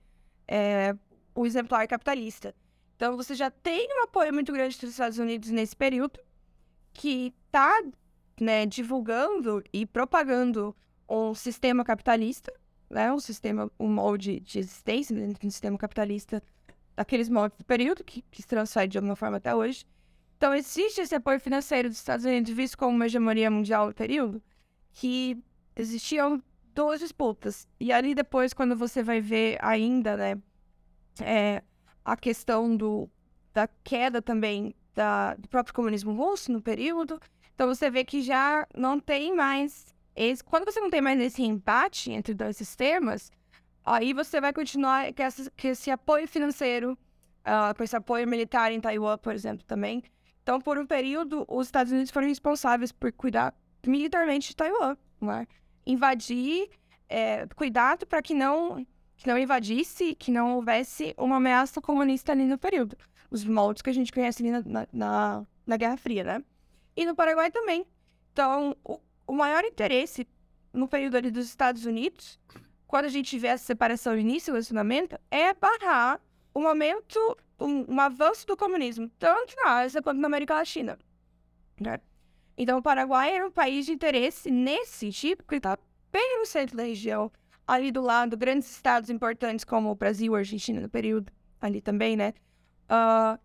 é, o exemplar capitalista. Então, você já tem um apoio muito grande dos Estados Unidos nesse período, que está né, divulgando e propagando um sistema capitalista, né, um sistema, um molde de existência dentro do sistema capitalista, daqueles moldes do período, que, que se transfere de alguma forma até hoje. Então, existe esse apoio financeiro dos Estados Unidos visto como uma hegemonia mundial no período, que existiam duas disputas. E ali depois, quando você vai ver ainda, né, é, a questão do, da queda também da, do próprio comunismo russo no período, então você vê que já não tem mais esse, quando você não tem mais esse empate entre dois sistemas, aí você vai continuar com esse apoio financeiro, uh, com esse apoio militar em Taiwan, por exemplo, também. Então, por um período, os Estados Unidos foram responsáveis por cuidar militarmente de Taiwan, é? invadir, é, cuidado para que não que não invadisse, que não houvesse uma ameaça comunista ali no período. Os moldes que a gente conhece ali na, na, na Guerra Fria, né? E no Paraguai também. Então, o o maior interesse no período ali dos Estados Unidos, quando a gente vê essa separação início do relacionamento, é barrar o momento, um, um, avanço do comunismo, tanto na Ásia quanto na América Latina. Né? Então, o Paraguai era um país de interesse nesse sentido, porque está bem no centro da região, ali do lado, grandes estados importantes como o Brasil a Argentina no período, ali também, né? Uh,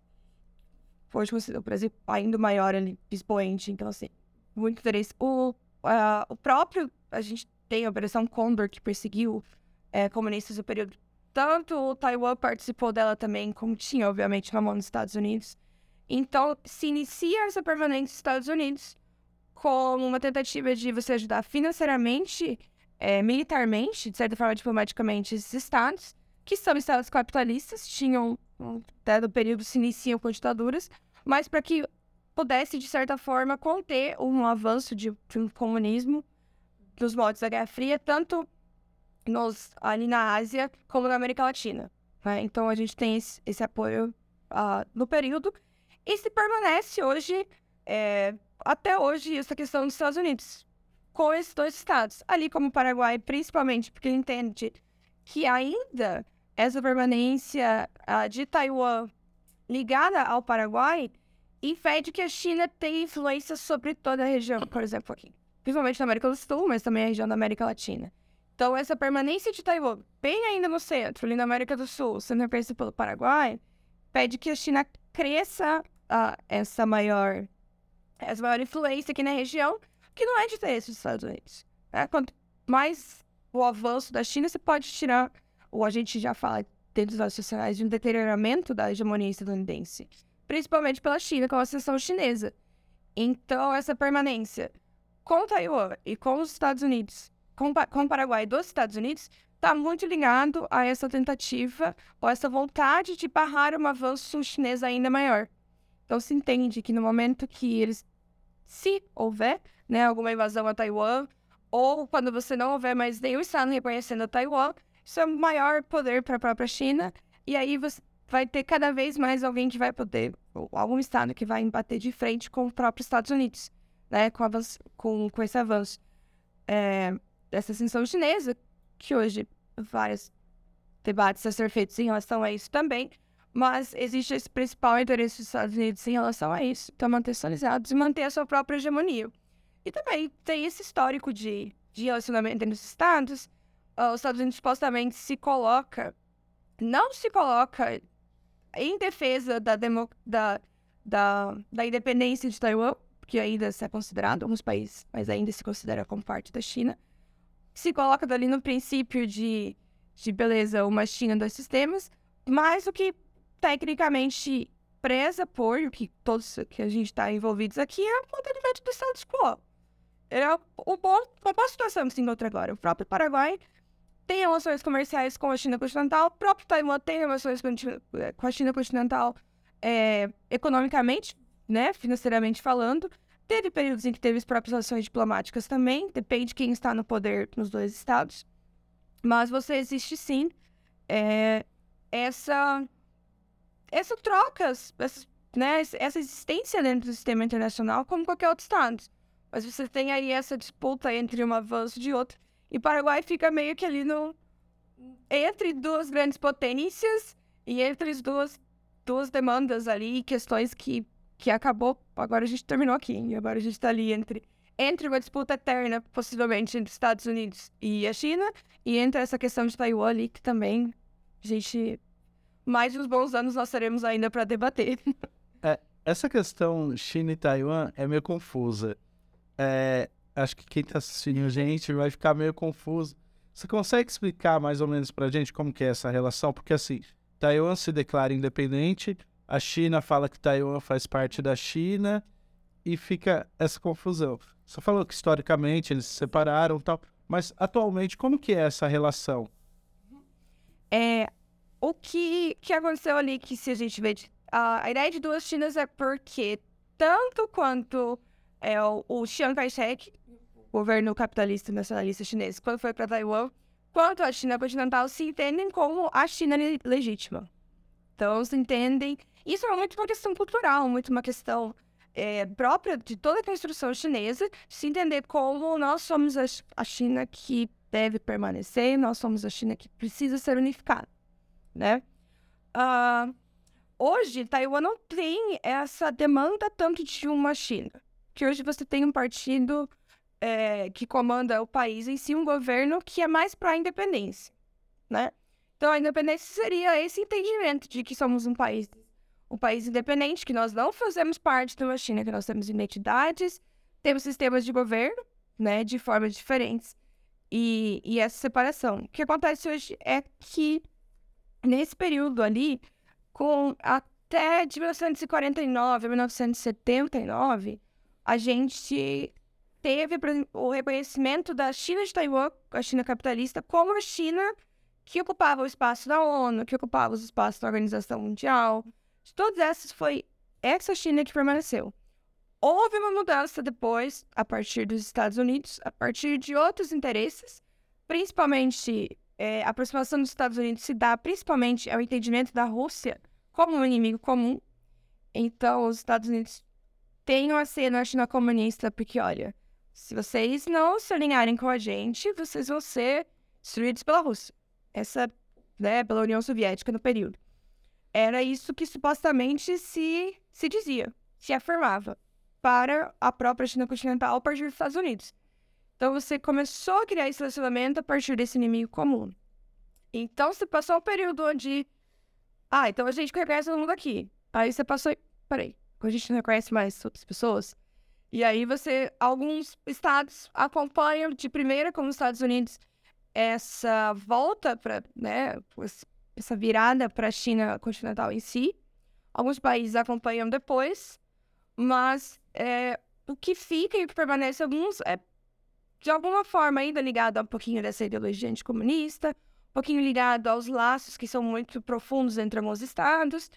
hoje o Brasil ainda maior ali, expoente, então, assim, muito interesse. O Uh, o próprio, a gente tem a Operação Condor, que perseguiu é, comunistas no período. Tanto o Taiwan participou dela também, como tinha, obviamente, na mão dos Estados Unidos. Então, se inicia essa permanência dos Estados Unidos como uma tentativa de você ajudar financeiramente, é, militarmente, de certa forma, diplomaticamente, esses estados, que são estados capitalistas, tinham, até do período se iniciam com ditaduras, mas para que pudesse, de certa forma, conter um avanço de, de um comunismo dos moldes da Guerra Fria, tanto nos, ali na Ásia como na América Latina. Né? Então a gente tem esse, esse apoio uh, no período e se permanece hoje, é, até hoje, essa questão dos Estados Unidos, com esses dois estados, ali como o Paraguai, principalmente porque ele entende que ainda essa permanência uh, de Taiwan ligada ao Paraguai impede que a China tenha influência sobre toda a região, por exemplo, aqui. Principalmente na América do Sul, mas também a região da América Latina. Então, essa permanência de Taiwan, bem ainda no centro, ali na América do Sul, sendo reconhecida pelo Paraguai, pede que a China cresça uh, essa maior essa maior influência aqui na região, que não é de interesse dos Estados Unidos. Né? Quanto mais o avanço da China, você pode tirar, ou a gente já fala dentro dos sociais, de um deterioramento da hegemonia estadunidense principalmente pela China, com a seção chinesa. Então, essa permanência com Taiwan e com os Estados Unidos, com, com o Paraguai dos Estados Unidos, está muito ligado a essa tentativa ou essa vontade de barrar um avanço chinês ainda maior. Então, se entende que no momento que eles, se houver né, alguma invasão a Taiwan, ou quando você não houver mais nenhum Estado reconhecendo a Taiwan, isso é um maior poder para a própria China, e aí você vai ter cada vez mais alguém que vai poder, ou algum estado que vai bater de frente com os próprios Estados Unidos, né, com, avanço, com, com esse avanço. É, dessa ascensão chinesa, que hoje vários debates a ser feitos em relação a isso também, mas existe esse principal interesse dos Estados Unidos em relação a isso, então manter atualizados e manter a sua própria hegemonia. E também tem esse histórico de, de relacionamento entre os estados, os Estados Unidos supostamente se coloca, não se coloca em defesa da, demo, da, da, da independência de Taiwan, que ainda é considerado alguns países, mas ainda se considera como parte da China, se coloca ali no princípio de, de beleza, uma China dois sistemas, mas o que tecnicamente preza por, o que todos que a gente está envolvidos aqui, é o mantenimento do status quo. É o bom, boa situação que se encontra agora. O próprio Paraguai tem relações comerciais com a China continental, o próprio Taiwan tem relações com a China continental é, economicamente, né, financeiramente falando. Teve períodos em que teve as próprias relações diplomáticas também, depende de quem está no poder nos dois estados. Mas você existe sim é, essa essa troca, essa, né, essa existência dentro do sistema internacional como qualquer outro estado. Mas você tem aí essa disputa entre um avanço de outro. E Paraguai fica meio que ali no entre duas grandes potências e entre as duas, duas demandas ali, questões que que acabou, agora a gente terminou aqui, e agora a gente está ali entre, entre uma disputa eterna, possivelmente, entre os Estados Unidos e a China, e entre essa questão de Taiwan ali, que também a gente, mais uns bons anos nós teremos ainda para debater. É, essa questão China e Taiwan é meio confusa. É, acho que quem está assistindo a gente vai ficar meio confuso. Você consegue explicar mais ou menos para a gente como que é essa relação? Porque assim, Taiwan se declara independente, a China fala que Taiwan faz parte da China e fica essa confusão. Você falou que historicamente eles se separaram e tal, mas atualmente como que é essa relação? É, o que, que aconteceu ali, que se a gente vê, a, a ideia de duas Chinas é porque tanto quanto é, o, o Chiang Kai-shek, governo capitalista nacionalista chinês, quando foi para Taiwan, quanto a China continental se entendem como a China legítima. Então, se entendem isso é muito uma questão cultural, muito uma questão é, própria de toda a construção chinesa, se entender como nós somos a China que deve permanecer, nós somos a China que precisa ser unificada, né? Uh, hoje, Taiwan não tem essa demanda tanto de uma China, que hoje você tem um partido é, que comanda o país em si, um governo que é mais para a independência, né? Então, a independência seria esse entendimento de que somos um país um país independente, que nós não fazemos parte de uma China, que nós temos identidades, temos sistemas de governo, né, de formas diferentes. E, e essa separação. O que acontece hoje é que, nesse período ali, com até de 1949 a 1979, a gente teve o reconhecimento da China de Taiwan, a China capitalista, como a China que ocupava o espaço da ONU, que ocupava os espaços da Organização Mundial, de todas essas, foi essa China que permaneceu. Houve uma mudança depois, a partir dos Estados Unidos, a partir de outros interesses, principalmente é, a aproximação dos Estados Unidos se dá principalmente ao entendimento da Rússia como um inimigo comum. Então, os Estados Unidos têm uma cena na China comunista, porque, olha, se vocês não se alinharem com a gente, vocês vão ser destruídos pela Rússia. Essa, né, pela União Soviética no período. Era isso que supostamente se, se dizia, se afirmava para a própria China continental a partir dos Estados Unidos. Então você começou a criar esse relacionamento a partir desse inimigo comum. Então você passou um período onde. Ah, então a gente reconhece todo mundo aqui. Aí você passou. Peraí, a gente não reconhece mais outras pessoas. E aí você. Alguns estados acompanham de primeira, como os Estados Unidos, essa volta para. Né, essa virada para a China continental em si. Alguns países acompanham depois, mas é, o que fica e o que permanece alguns é de alguma forma ainda ligado a um pouquinho dessa ideologia anticomunista, um pouquinho ligado aos laços que são muito profundos entre alguns estados.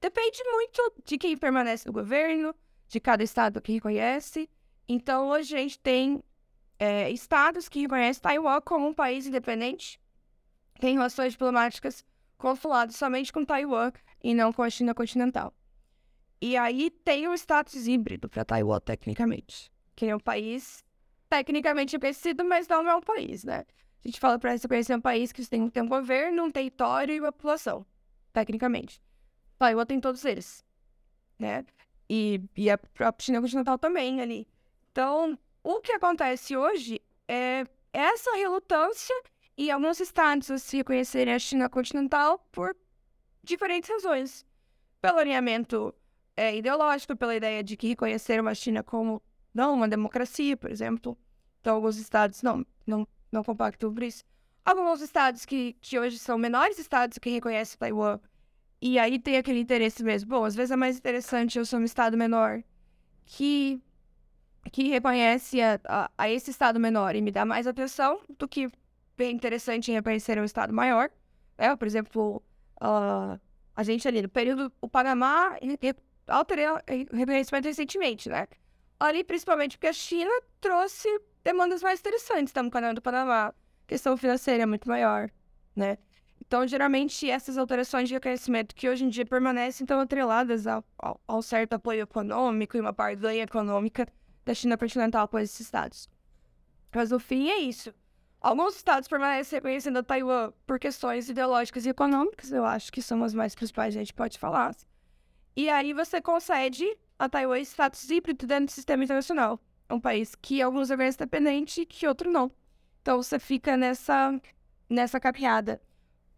Depende muito de quem permanece no governo, de cada estado que reconhece. Então, hoje a gente tem é, estados que reconhecem Taiwan como um país independente, tem relações diplomáticas consuladas somente com Taiwan e não com a China continental. E aí tem o status híbrido para Taiwan, tecnicamente, que é um país tecnicamente reconhecido, mas não é um país, né? A gente fala para reconhecer um país que tem, um governo, um território e uma população, tecnicamente. Taiwan tem todos eles, né? E, e a própria China continental também ali. Então, o que acontece hoje é essa relutância e alguns estados a se reconhecerem a China continental por diferentes razões. Pelo alinhamento é, ideológico, pela ideia de que reconheceram a China como não uma democracia, por exemplo. Então, alguns estados não, não, não compactam por isso. Alguns estados que, que hoje são menores estados que reconhecem Taiwan. E aí tem aquele interesse mesmo. Bom, às vezes é mais interessante eu ser um estado menor que, que reconhece a, a, a esse estado menor e me dá mais atenção do que bem interessante em reconhecer um estado maior. É, por exemplo, uh, a gente ali no período, o Panamá alterou o reconhecimento recentemente, né? Ali, principalmente porque a China trouxe demandas mais interessantes. Estamos no canal do Panamá. questão financeira é muito maior, né? Então, geralmente, essas alterações de reconhecimento que hoje em dia permanecem estão atreladas ao, ao, ao certo apoio econômico e uma barganha econômica da China continental com esses estados. Mas, no fim, é isso. Alguns estados permanecem reconhecendo a Taiwan por questões ideológicas e econômicas, eu acho que são as mais principais, a gente pode falar. E aí você concede a Taiwan status híbrido dentro do sistema internacional. É um país que alguns reconhecem independente e que outro não. Então você fica nessa, nessa caminhada.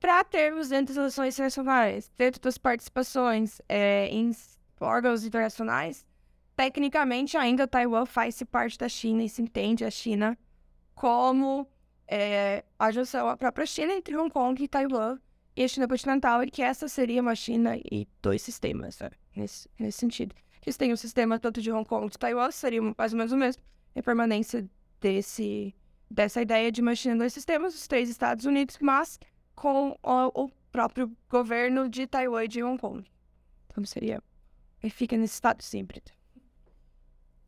Para termos dentro das relações internacionais, dentro das participações é, em órgãos internacionais, tecnicamente ainda Taiwan faz parte da China e se entende a China como é, a junção à própria China entre Hong Kong e Taiwan e a China continental, e que essa seria uma China e dois sistemas, né? nesse, nesse sentido. Eles têm um sistema tanto de Hong Kong de Taiwan, seria mais ou menos o mesmo, a permanência desse, dessa ideia de e dois sistemas, os três Estados Unidos, mas com o, o próprio governo de Taiwan e de Hong Kong. Então seria. E fica nesse estado sempre.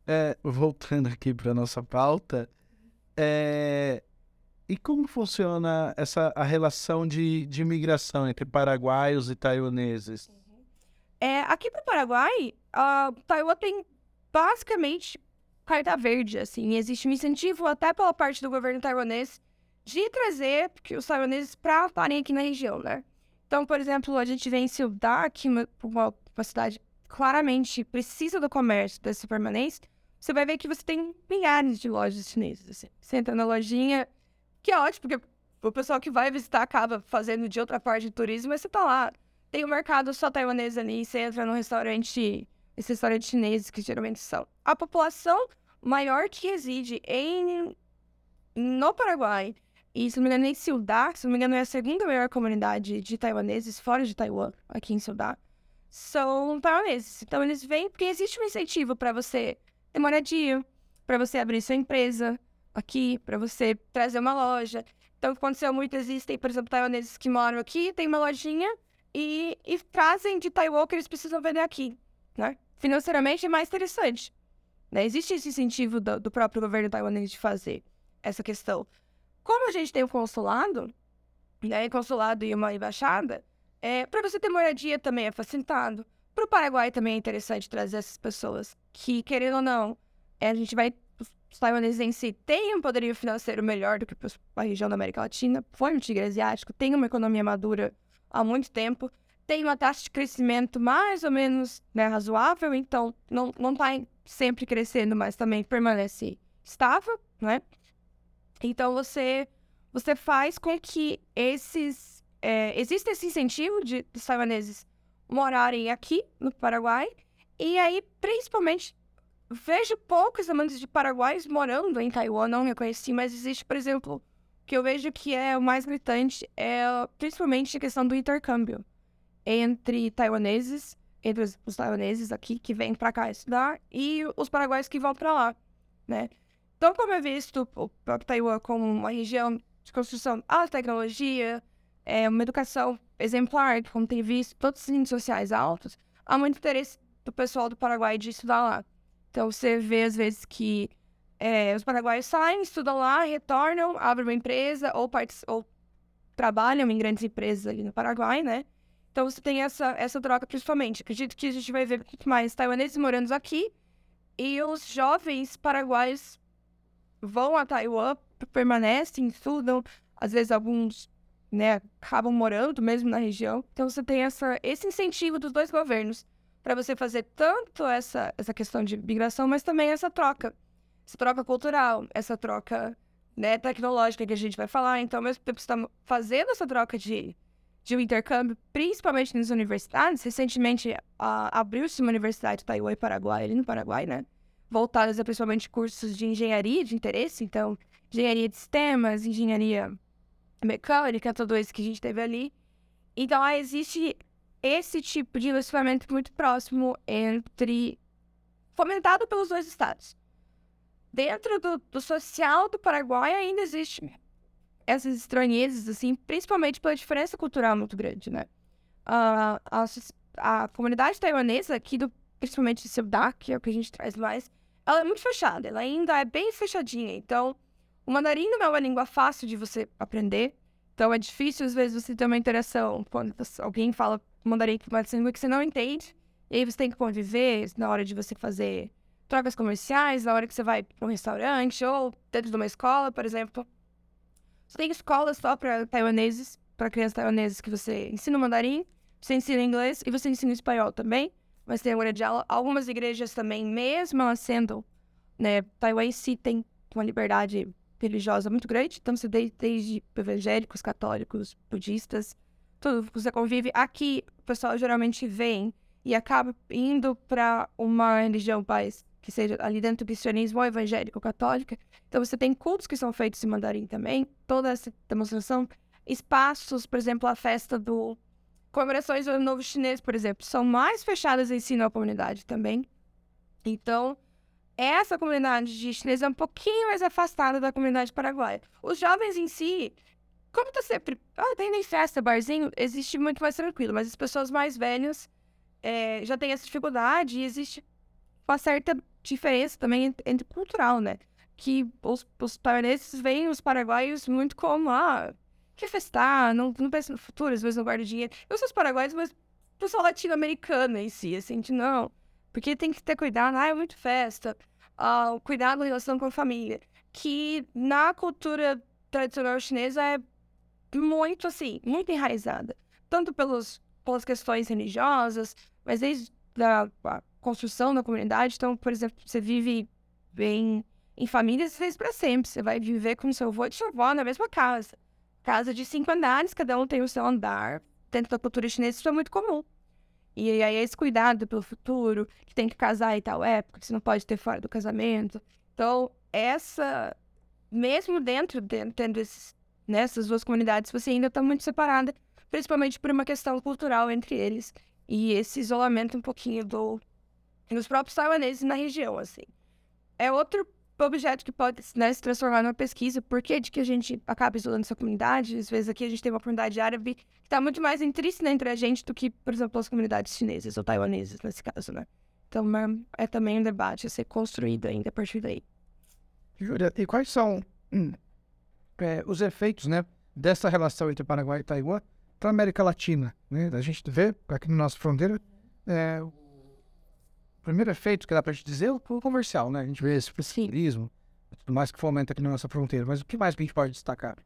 É, voltando aqui para nossa pauta, é, e como funciona essa a relação de, de imigração entre paraguaios e taiwaneses? É, aqui para o Paraguai, uh, Taiwan tem basicamente carta verde, assim. Existe um incentivo até pela parte do governo taiwanês de trazer os taiwaneses para estarem aqui na região, né? Então, por exemplo, a gente vê em Ciudad, que uma, uma, uma cidade claramente precisa do comércio desse permanência, você vai ver que você tem milhares de lojas chinesas, assim. Você entra na lojinha, que é ótimo, porque o pessoal que vai visitar acaba fazendo de outra parte de turismo, mas você tá lá. Tem o um mercado só taiwanês ali, você entra num restaurante, esses restaurantes chineses que geralmente são. A população maior que reside em no Paraguai, e se não me engano, em Ciudad, se não me engano, é a segunda maior comunidade de taiwaneses fora de Taiwan, aqui em Ciudad, são taiwaneses. Então eles vêm porque existe um incentivo para você ter moradia, para você abrir sua empresa, aqui, para você trazer uma loja. Então, aconteceu muito, existem, por exemplo, taiwaneses que moram aqui, tem uma lojinha e, e trazem de Taiwan que eles precisam vender aqui, né? Financeiramente é mais interessante. Né? Existe esse incentivo do, do próprio governo taiwanês de fazer essa questão. Como a gente tem um consulado, né, consulado e uma embaixada, é, para você ter moradia também é facilitado. Para o Paraguai também é interessante trazer essas pessoas que, querendo ou não, é, a gente vai os taiwaneses em si têm um poderio financeiro melhor do que a região da América Latina, foi um tigre asiático, tem uma economia madura há muito tempo, tem uma taxa de crescimento mais ou menos né, razoável, então não está sempre crescendo, mas também permanece estável, né? Então você, você faz com que esses. É, exista esse incentivo de, dos taiwaneses morarem aqui no Paraguai, e aí, principalmente, vejo poucos amantes de paraguaios morando em Taiwan, não reconheci, mas existe, por exemplo, que eu vejo que é o mais gritante é principalmente a questão do intercâmbio entre taiwaneses, entre os, taiwaneses aqui que vêm para cá estudar e os paraguaios que vão para lá, né? Então, como é visto o próprio Taiwan como uma região de construção alta tecnologia, é uma educação exemplar, como tem visto, todos os índices sociais altos, há muito interesse do pessoal do Paraguai de estudar lá. Então, você vê, às vezes, que é, os paraguaios saem, estudam lá, retornam, abrem uma empresa ou, ou trabalham em grandes empresas ali no Paraguai, né? Então, você tem essa, essa troca principalmente. Acredito que a gente vai ver muito mais taiwaneses morando aqui e os jovens paraguaios vão a Taiwan, permanecem, estudam, às vezes alguns né, acabam morando mesmo na região. Então, você tem essa, esse incentivo dos dois governos para você fazer tanto essa, essa questão de migração, mas também essa troca. Essa troca cultural, essa troca né, tecnológica que a gente vai falar. Então, ao mesmo tempo você está fazendo essa troca de, de um intercâmbio, principalmente nas universidades, recentemente abriu-se uma universidade de Taiwan e Paraguai, ali no Paraguai, né? Voltadas a principalmente cursos de engenharia de interesse, então, engenharia de sistemas, engenharia mecânica, tudo isso que a gente teve ali. Então, ah, existe esse tipo de relacionamento muito próximo entre. fomentado pelos dois estados. Dentro do, do social do Paraguai ainda existe essas estranhezas, assim, principalmente pela diferença cultural muito grande, né? A, a, comunidade taiwanesa aqui, do, principalmente de Seudá, que é o que a gente traz mais, ela é muito fechada, ela ainda é bem fechadinha. Então, o mandarim não é uma língua fácil de você aprender, então é difícil às vezes você ter uma interação quando alguém fala mandarim é uma língua que você não entende, e aí você tem que conviver na hora de você fazer trocas comerciais, na hora que você vai para um restaurante ou dentro de uma escola, por exemplo. Você tem escolas só para taiwaneses, para crianças taiwaneses que você ensina mandarim, você ensina inglês e você ensina espanhol também. Mas tem agora de aula. Algumas igrejas também, mesmo elas sendo, né, Taiwan si tem uma liberdade religiosa muito grande. Então, você desde, desde evangélicos, católicos, budistas, tudo você convive. Aqui, o pessoal geralmente vem e acaba indo para uma religião mais que seja ali dentro do cristianismo ou evangélico católica. Então você tem cultos que são feitos em mandarim também, toda essa demonstração, espaços, por exemplo, a festa do comemorações do Ano Novo Chinês, por exemplo, são mais fechadas em ensino à comunidade também. Então, essa comunidade de chinês é um pouquinho mais afastada da comunidade paraguaia. Os jovens em si, como tá sempre. Ah, tem nem festa, barzinho, existe muito mais tranquilo, mas as pessoas mais velhas é, já têm essa dificuldade e existe uma certa diferença também entre, cultural, né? Que os, os taiwaneses veem os paraguaios muito como, ah, quer festar, não, não pensa no futuro, às vezes não guarda dinheiro. Eu sou os paraguaios, mas pessoal latino-americano em si, assim, de não. Porque tem que ter cuidado, ah, é muito festa. Uh, cuidado em relação com a família. Que na cultura tradicional chinesa é muito, assim, muito enraizada. Tanto pelos, pelas questões religiosas, mas desde a, a construção da comunidade. Então, por exemplo, você vive bem em famílias, vezes para sempre. Você vai viver com seu avô e sua avó na mesma casa. Casa de cinco andares, cada um tem o seu andar. Dentro da cultura chinesa, isso é muito comum. E aí, esse cuidado pelo futuro, que tem que casar em tal época, que você não pode ter fora do casamento. Então, essa, mesmo dentro, dentro desses, nessas duas comunidades, você ainda está muito separada, principalmente por uma questão cultural entre eles. E esse isolamento um pouquinho do nos próprios taiwaneses na região, assim. É outro objeto que pode né, se transformar numa pesquisa. Por que de que a gente acaba isolando essa comunidade? Às vezes aqui a gente tem uma comunidade árabe que está muito mais intrínseca entre a gente do que, por exemplo, as comunidades chinesas ou taiwanesas, nesse caso, né? Então é, é também um debate a ser construído ainda a partir daí. Júlia, e quais são hum, é, os efeitos né, dessa relação entre Paraguai e Taiwan para a América Latina? Né? A gente vê aqui na nossa fronteira é, primeiro efeito que dá para gente dizer é o comercial, né? A gente vê esse turismo, tudo mais que fomenta aqui na nossa fronteira. Mas o que mais que a gente pode destacar?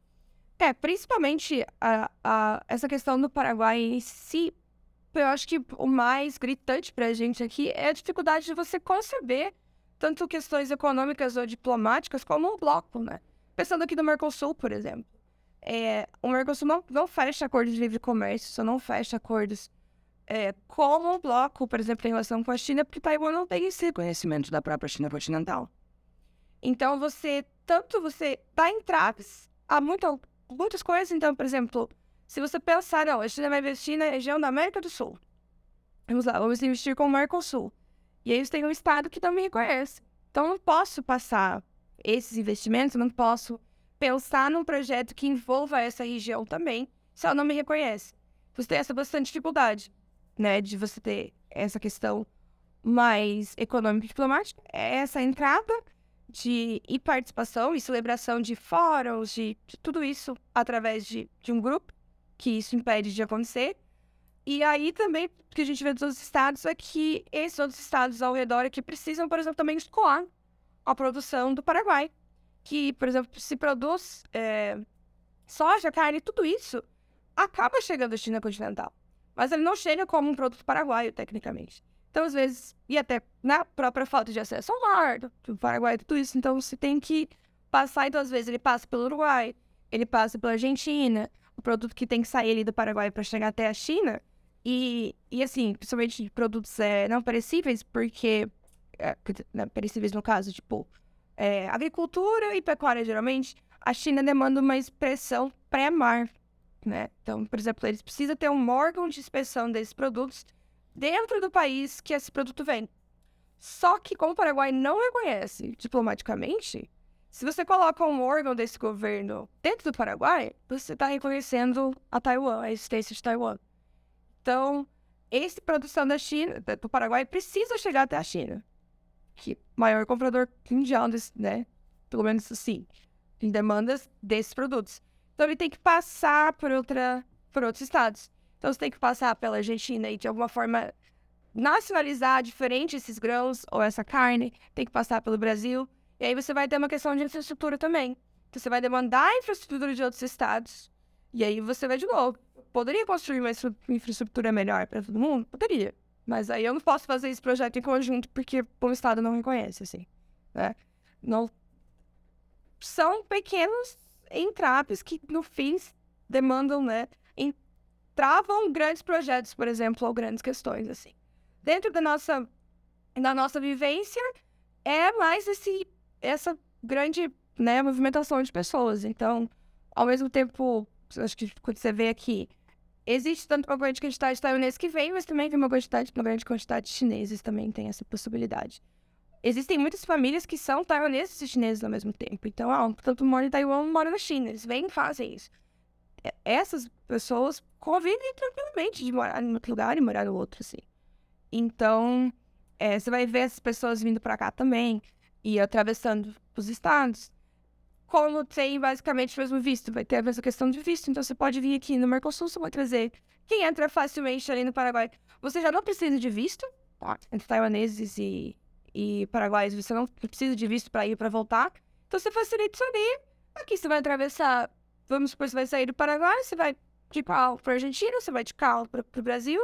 É, principalmente a, a, essa questão do Paraguai em si, eu acho que o mais gritante para a gente aqui é a dificuldade de você conceber tanto questões econômicas ou diplomáticas como um bloco, né? Pensando aqui no Mercosul, por exemplo. É, o Mercosul não, não fecha acordos de livre comércio, só não fecha acordos é, como um bloco, por exemplo, em relação com a China, porque Taiwan não tem esse conhecimento da própria China continental. Então, você, tanto você dá entraves a muito, muitas coisas. Então, por exemplo, se você pensar, não, a China vai investir na região da América do Sul. Vamos lá, vamos investir com o Mercosul. E você tem um Estado que não me reconhece. Então, não posso passar esses investimentos, não posso pensar num projeto que envolva essa região também, se ela não me reconhece. Você tem essa bastante dificuldade né, de você ter essa questão mais econômica e diplomática, é essa entrada de e participação e celebração de fóruns, de, de tudo isso através de, de um grupo, que isso impede de acontecer. E aí também, o que a gente vê dos outros estados é que esses outros estados ao redor aqui precisam, por exemplo, também escoar a produção do Paraguai. Que, por exemplo, se produz é, soja, carne, tudo isso acaba chegando à China continental. Mas ele não chega como um produto paraguaio, tecnicamente. Então, às vezes, e até na própria falta de acesso ao mar, do Paraguai, tudo isso, então você tem que passar, então, às vezes, ele passa pelo Uruguai, ele passa pela Argentina, o produto que tem que sair ali do Paraguai para chegar até a China. E, e assim, principalmente de produtos é, não perecíveis, porque. É, perecíveis no caso, tipo, é, agricultura e pecuária, geralmente, a China demanda uma inspeção pré-mar, né? Então, por exemplo, eles precisam ter um órgão de inspeção desses produtos dentro do país que esse produto vem. Só que, como o Paraguai não reconhece diplomaticamente, se você coloca um órgão desse governo dentro do Paraguai, você está reconhecendo a Taiwan, a existência de Taiwan. Então, essa produção da China, do Paraguai, precisa chegar até a China, que é o maior comprador mundial, desse, né? Pelo menos assim, em demandas desses produtos. Então, ele tem que passar por, outra, por outros estados. Então, você tem que passar pela Argentina e, de alguma forma, nacionalizar diferente esses grãos ou essa carne. Tem que passar pelo Brasil. E aí você vai ter uma questão de infraestrutura também. Então, você vai demandar infraestrutura de outros estados. E aí você vai de novo. Poderia construir uma infraestrutura melhor para todo mundo? Poderia. Mas aí eu não posso fazer esse projeto em conjunto porque o Estado não reconhece, assim. Né? Não... São pequenos entraves que, no fim, demandam, né? Travam grandes projetos, por exemplo, ou grandes questões, assim. Dentro da nossa, da nossa vivência, é mais esse essa grande né, movimentação de pessoas. Então, ao mesmo tempo, acho que quando você vê aqui, existe tanto uma grande quantidade de taiwaneses que vem, mas também vem uma, quantidade, uma grande quantidade de chineses também tem essa possibilidade. Existem muitas famílias que são taiwaneses e chineses ao mesmo tempo. Então, ah, tanto mora em Taiwan, mora na China. Eles vêm e fazem isso. Essas pessoas convivem tranquilamente de morar em outro lugar e morar no outro, assim. Então, é, você vai ver essas pessoas vindo para cá também e atravessando os estados. Como tem basicamente o mesmo visto, vai ter a mesma questão de visto. Então você pode vir aqui no Mercosul, você vai trazer quem entra facilmente ali no Paraguai. Você já não precisa de visto, tá? entre taiwaneses e, e paraguaios, você não precisa de visto para ir para voltar. Então você facilita isso ali. Aqui você vai atravessar, vamos supor, você vai sair do Paraguai, você vai de carro para Argentina, você vai de carro para o Brasil.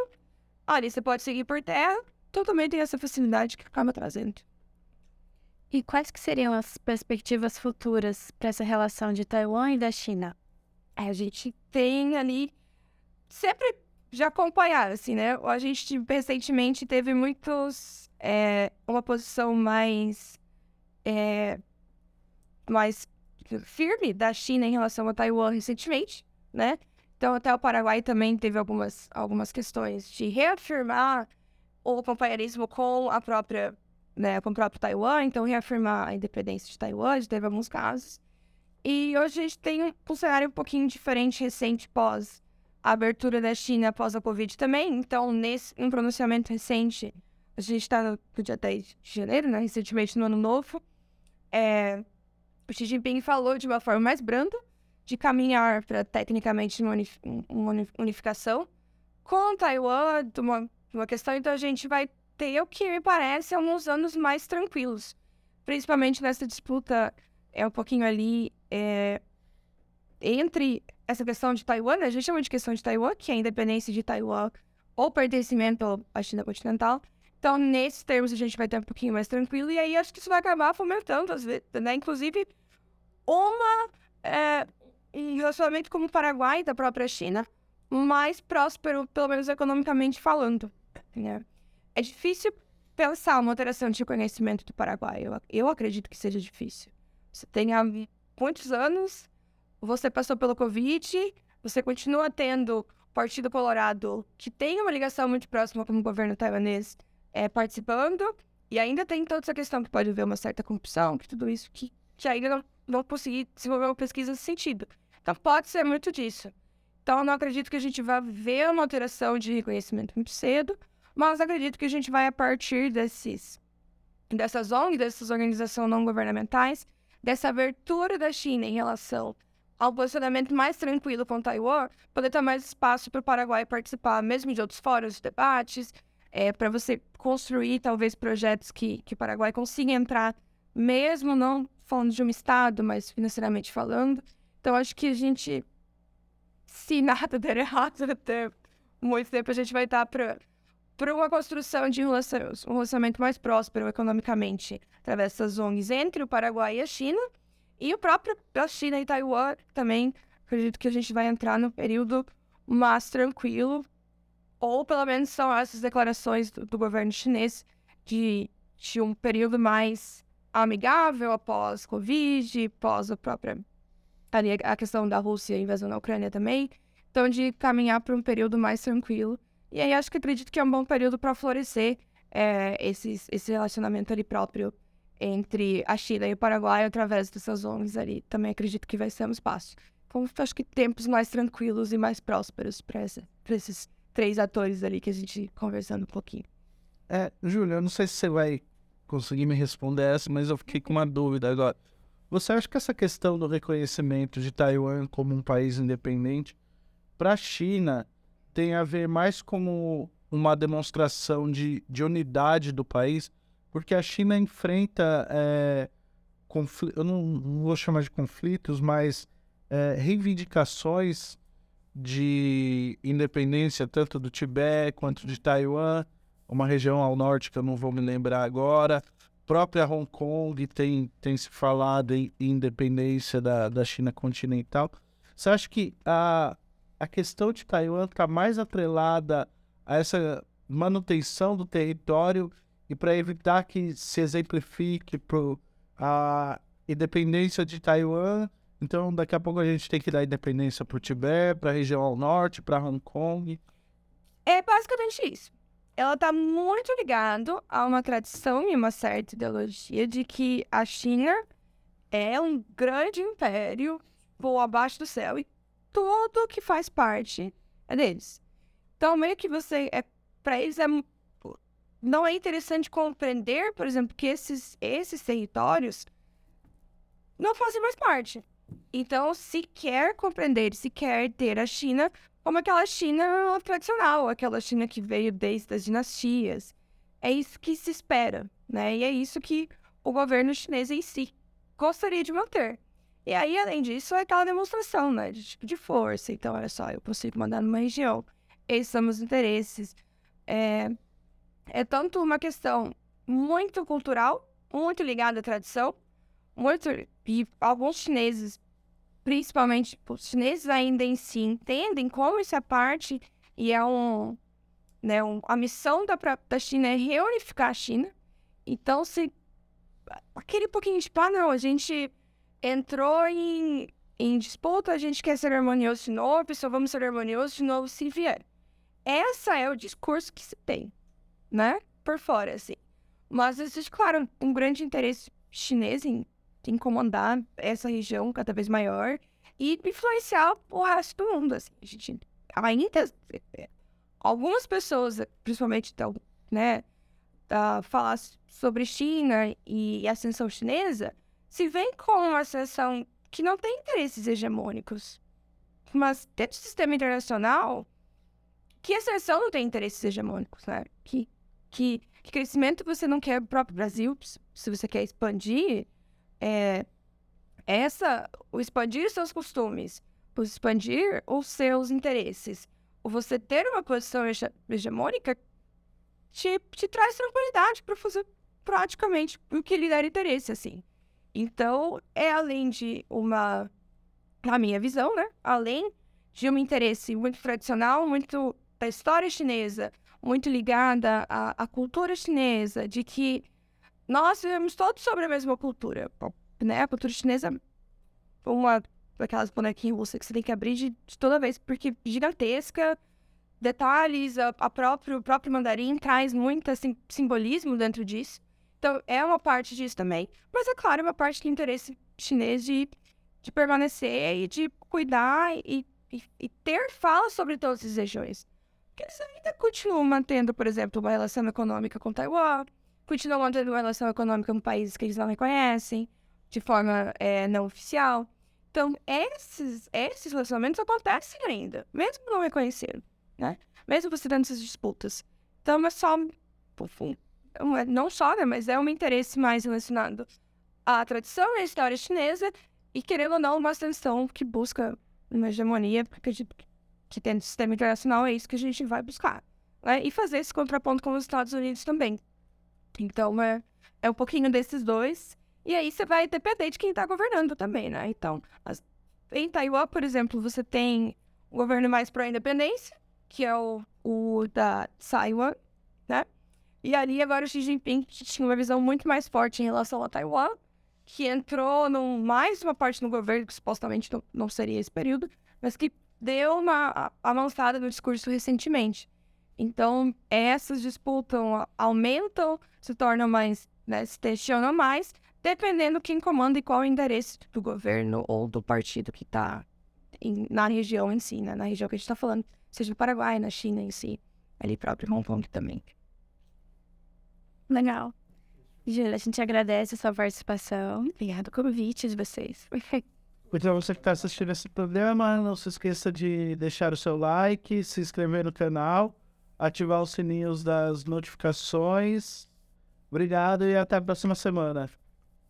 Ali você pode seguir por terra. Então também tem essa facilidade que acaba trazendo. E quais que seriam as perspectivas futuras para essa relação de Taiwan e da China? É, a gente tem ali sempre já acompanhar, assim, né? A gente recentemente teve muitos é, uma posição mais é, mais firme da China em relação a Taiwan recentemente, né? Então até o Paraguai também teve algumas algumas questões de reafirmar o companheirismo com a própria né, com o próprio Taiwan, então reafirmar a independência de Taiwan, teve alguns casos. E hoje a gente tem um, cenário um pouquinho diferente, recente, pós a abertura da China, após a Covid também. Então, nesse um pronunciamento recente, a gente está no, dia 10 de janeiro, né, recentemente no Ano Novo, é, o Xi Jinping falou de uma forma mais branda de caminhar para, tecnicamente, uma, unif uma unificação com Taiwan, uma, uma questão, então a gente vai ter o que me parece alguns anos mais tranquilos. Principalmente nessa disputa, é um pouquinho ali é, entre essa questão de Taiwan, né? a gente chama de questão de Taiwan, que é a independência de Taiwan ou pertencimento à China continental. Então, nesses termos, a gente vai ter um pouquinho mais tranquilo, e aí acho que isso vai acabar fomentando, às vezes, né? Inclusive, uma, é, relacionamento como o Paraguai da própria China, mais próspero, pelo menos economicamente falando, né? É difícil pensar uma alteração de reconhecimento do Paraguai. Eu, eu acredito que seja difícil. Você tem há muitos anos, você passou pelo Covid, você continua tendo Partido Colorado, que tem uma ligação muito próxima com o governo taiwanês, é, participando, e ainda tem toda essa questão que pode haver uma certa corrupção, que tudo isso que, que ainda não, não consegui desenvolver uma pesquisa nesse sentido. Então pode ser muito disso. Então não acredito que a gente vá ver uma alteração de reconhecimento muito cedo, mas acredito que a gente vai, a partir desses, dessas ONGs, dessas organizações não governamentais, dessa abertura da China em relação ao posicionamento mais tranquilo com Taiwan, poder ter mais espaço para o Paraguai participar, mesmo de outros fóruns, de debates, é, para você construir talvez projetos que, que o Paraguai consiga entrar, mesmo não falando de um Estado, mas financeiramente falando. Então, acho que a gente, se nada der errado, até muito tempo, a gente vai estar para para uma construção de um relacionamento mais próspero economicamente através dessas ONGs entre o Paraguai e a China. E o próprio a China e Taiwan também, acredito que a gente vai entrar no período mais tranquilo, ou pelo menos são essas declarações do, do governo chinês de, de um período mais amigável após Covid, após a própria ali a questão da Rússia, invasão na Ucrânia também. Então, de caminhar para um período mais tranquilo. E aí, acho que acredito que é um bom período para florescer é, esses, esse relacionamento ali próprio entre a China e o Paraguai através dessas ONGs ali. Também acredito que vai ser um espaço. Então, acho que tempos mais tranquilos e mais prósperos para esses três atores ali que a gente conversando um pouquinho. É, Júlia, eu não sei se você vai conseguir me responder essa, mas eu fiquei com uma dúvida agora. Você acha que essa questão do reconhecimento de Taiwan como um país independente para a China tem a ver mais como uma demonstração de, de unidade do país? Porque a China enfrenta, é, eu não, não, vou chamar de conflitos, mas é, reivindicações de independência tanto do Tibete quanto de Taiwan, uma região ao norte que eu não vou me lembrar agora, própria Hong Kong tem, tem se falado em independência da, da China continental. Você acha que a, a questão de Taiwan está mais atrelada a essa manutenção do território e para evitar que se exemplifique pro, a independência de Taiwan? Então, daqui a pouco a gente tem que dar independência para o Tibete, para a região ao norte, para Hong Kong. É basicamente isso ela está muito ligado a uma tradição e uma certa ideologia de que a China é um grande império voa abaixo do céu e tudo que faz parte é deles. Então, meio que você é para eles é não é interessante compreender, por exemplo, que esses esses territórios não fazem mais parte. Então, se quer compreender, se quer ter a China como aquela China tradicional, aquela China que veio desde as dinastias. É isso que se espera, né? E é isso que o governo chinês em si gostaria de manter. E aí, além disso, é aquela demonstração, né, de tipo de força. Então, olha só, eu consigo mandar numa região. Esses são os interesses. É, é tanto uma questão muito cultural, muito ligada à tradição, muito e alguns chineses principalmente os chineses ainda em si entendem como isso é parte e é um, né, um, a missão da, da China é reunificar a China. Então, se aquele pouquinho de, ah, não, a gente entrou em, em disputa, a gente quer ser harmonioso de novo, só vamos ser harmoniosos de novo se vier. Essa é o discurso que se tem, né? Por fora, assim. Mas existe, claro, um grande interesse chinês em incomodar essa região cada vez maior e influenciar o resto do mundo. Assim. A gente ainda. Algumas pessoas, principalmente, então, né, uh, falar sobre China e ascensão chinesa, se vem com uma ascensão que não tem interesses hegemônicos. Mas dentro do sistema internacional, que ascensão não tem interesses hegemônicos, né? Que, que, que crescimento você não quer o próprio Brasil, se você quer expandir, é, essa, o expandir seus costumes, o expandir os seus interesses, o você ter uma posição hegemônica te, te traz tranquilidade para fazer praticamente o que lhe der interesse, assim. Então, é além de uma, na minha visão, né? Além de um interesse muito tradicional, muito da história chinesa, muito ligada à, à cultura chinesa, de que nós vivemos todos sobre a mesma cultura. Né? A cultura chinesa é uma daquelas bonequinhas russas que você tem que abrir de, de toda vez, porque gigantesca, detalhes, a, a próprio, o próprio mandarim traz muito assim, simbolismo dentro disso. Então, é uma parte disso também. Mas, é claro, é uma parte do interesse chinês de, de permanecer e de cuidar e, e, e ter fala sobre todas as regiões. Porque eles ainda continuam mantendo, por exemplo, uma relação econômica com Taiwan, continuam mantendo uma relação econômica com países que eles não reconhecem de forma é, não oficial. Então, esses, esses relacionamentos acontecem ainda, mesmo não reconhecendo, né? Mesmo você tendo essas disputas. Então, é só, é, não só, né? Mas é um interesse mais relacionado à tradição e à história chinesa e, querendo ou não, uma ascensão que busca uma hegemonia, porque que tem no sistema internacional é isso que a gente vai buscar. Né? E fazer esse contraponto com os Estados Unidos também. Então, é, é um pouquinho desses dois. E aí você vai depender de quem está governando também, né? Então, as... em Taiwan, por exemplo, você tem o governo mais pró-independência, que é o, o da Taiwan, né? E ali agora o Xi Jinping tinha uma visão muito mais forte em relação a Taiwan, que entrou num, mais uma parte no governo, que supostamente não, não seria esse período, mas que deu uma avançada no discurso recentemente. Então, essas disputas aumentam, se tornam mais, né, se tensionam mais, dependendo quem comanda e qual o endereço do governo ou do partido que está na região em si, né, na região que a gente está falando, seja no Paraguai, na China em si, ali próprio Hong Kong também. Legal. Júlia, a gente agradece a sua participação. Obrigada pelo convite de vocês. Então, você que está assistindo esse programa, não se esqueça de deixar o seu like, se inscrever no canal, ativar os sininhos das notificações. Obrigado e até a próxima semana.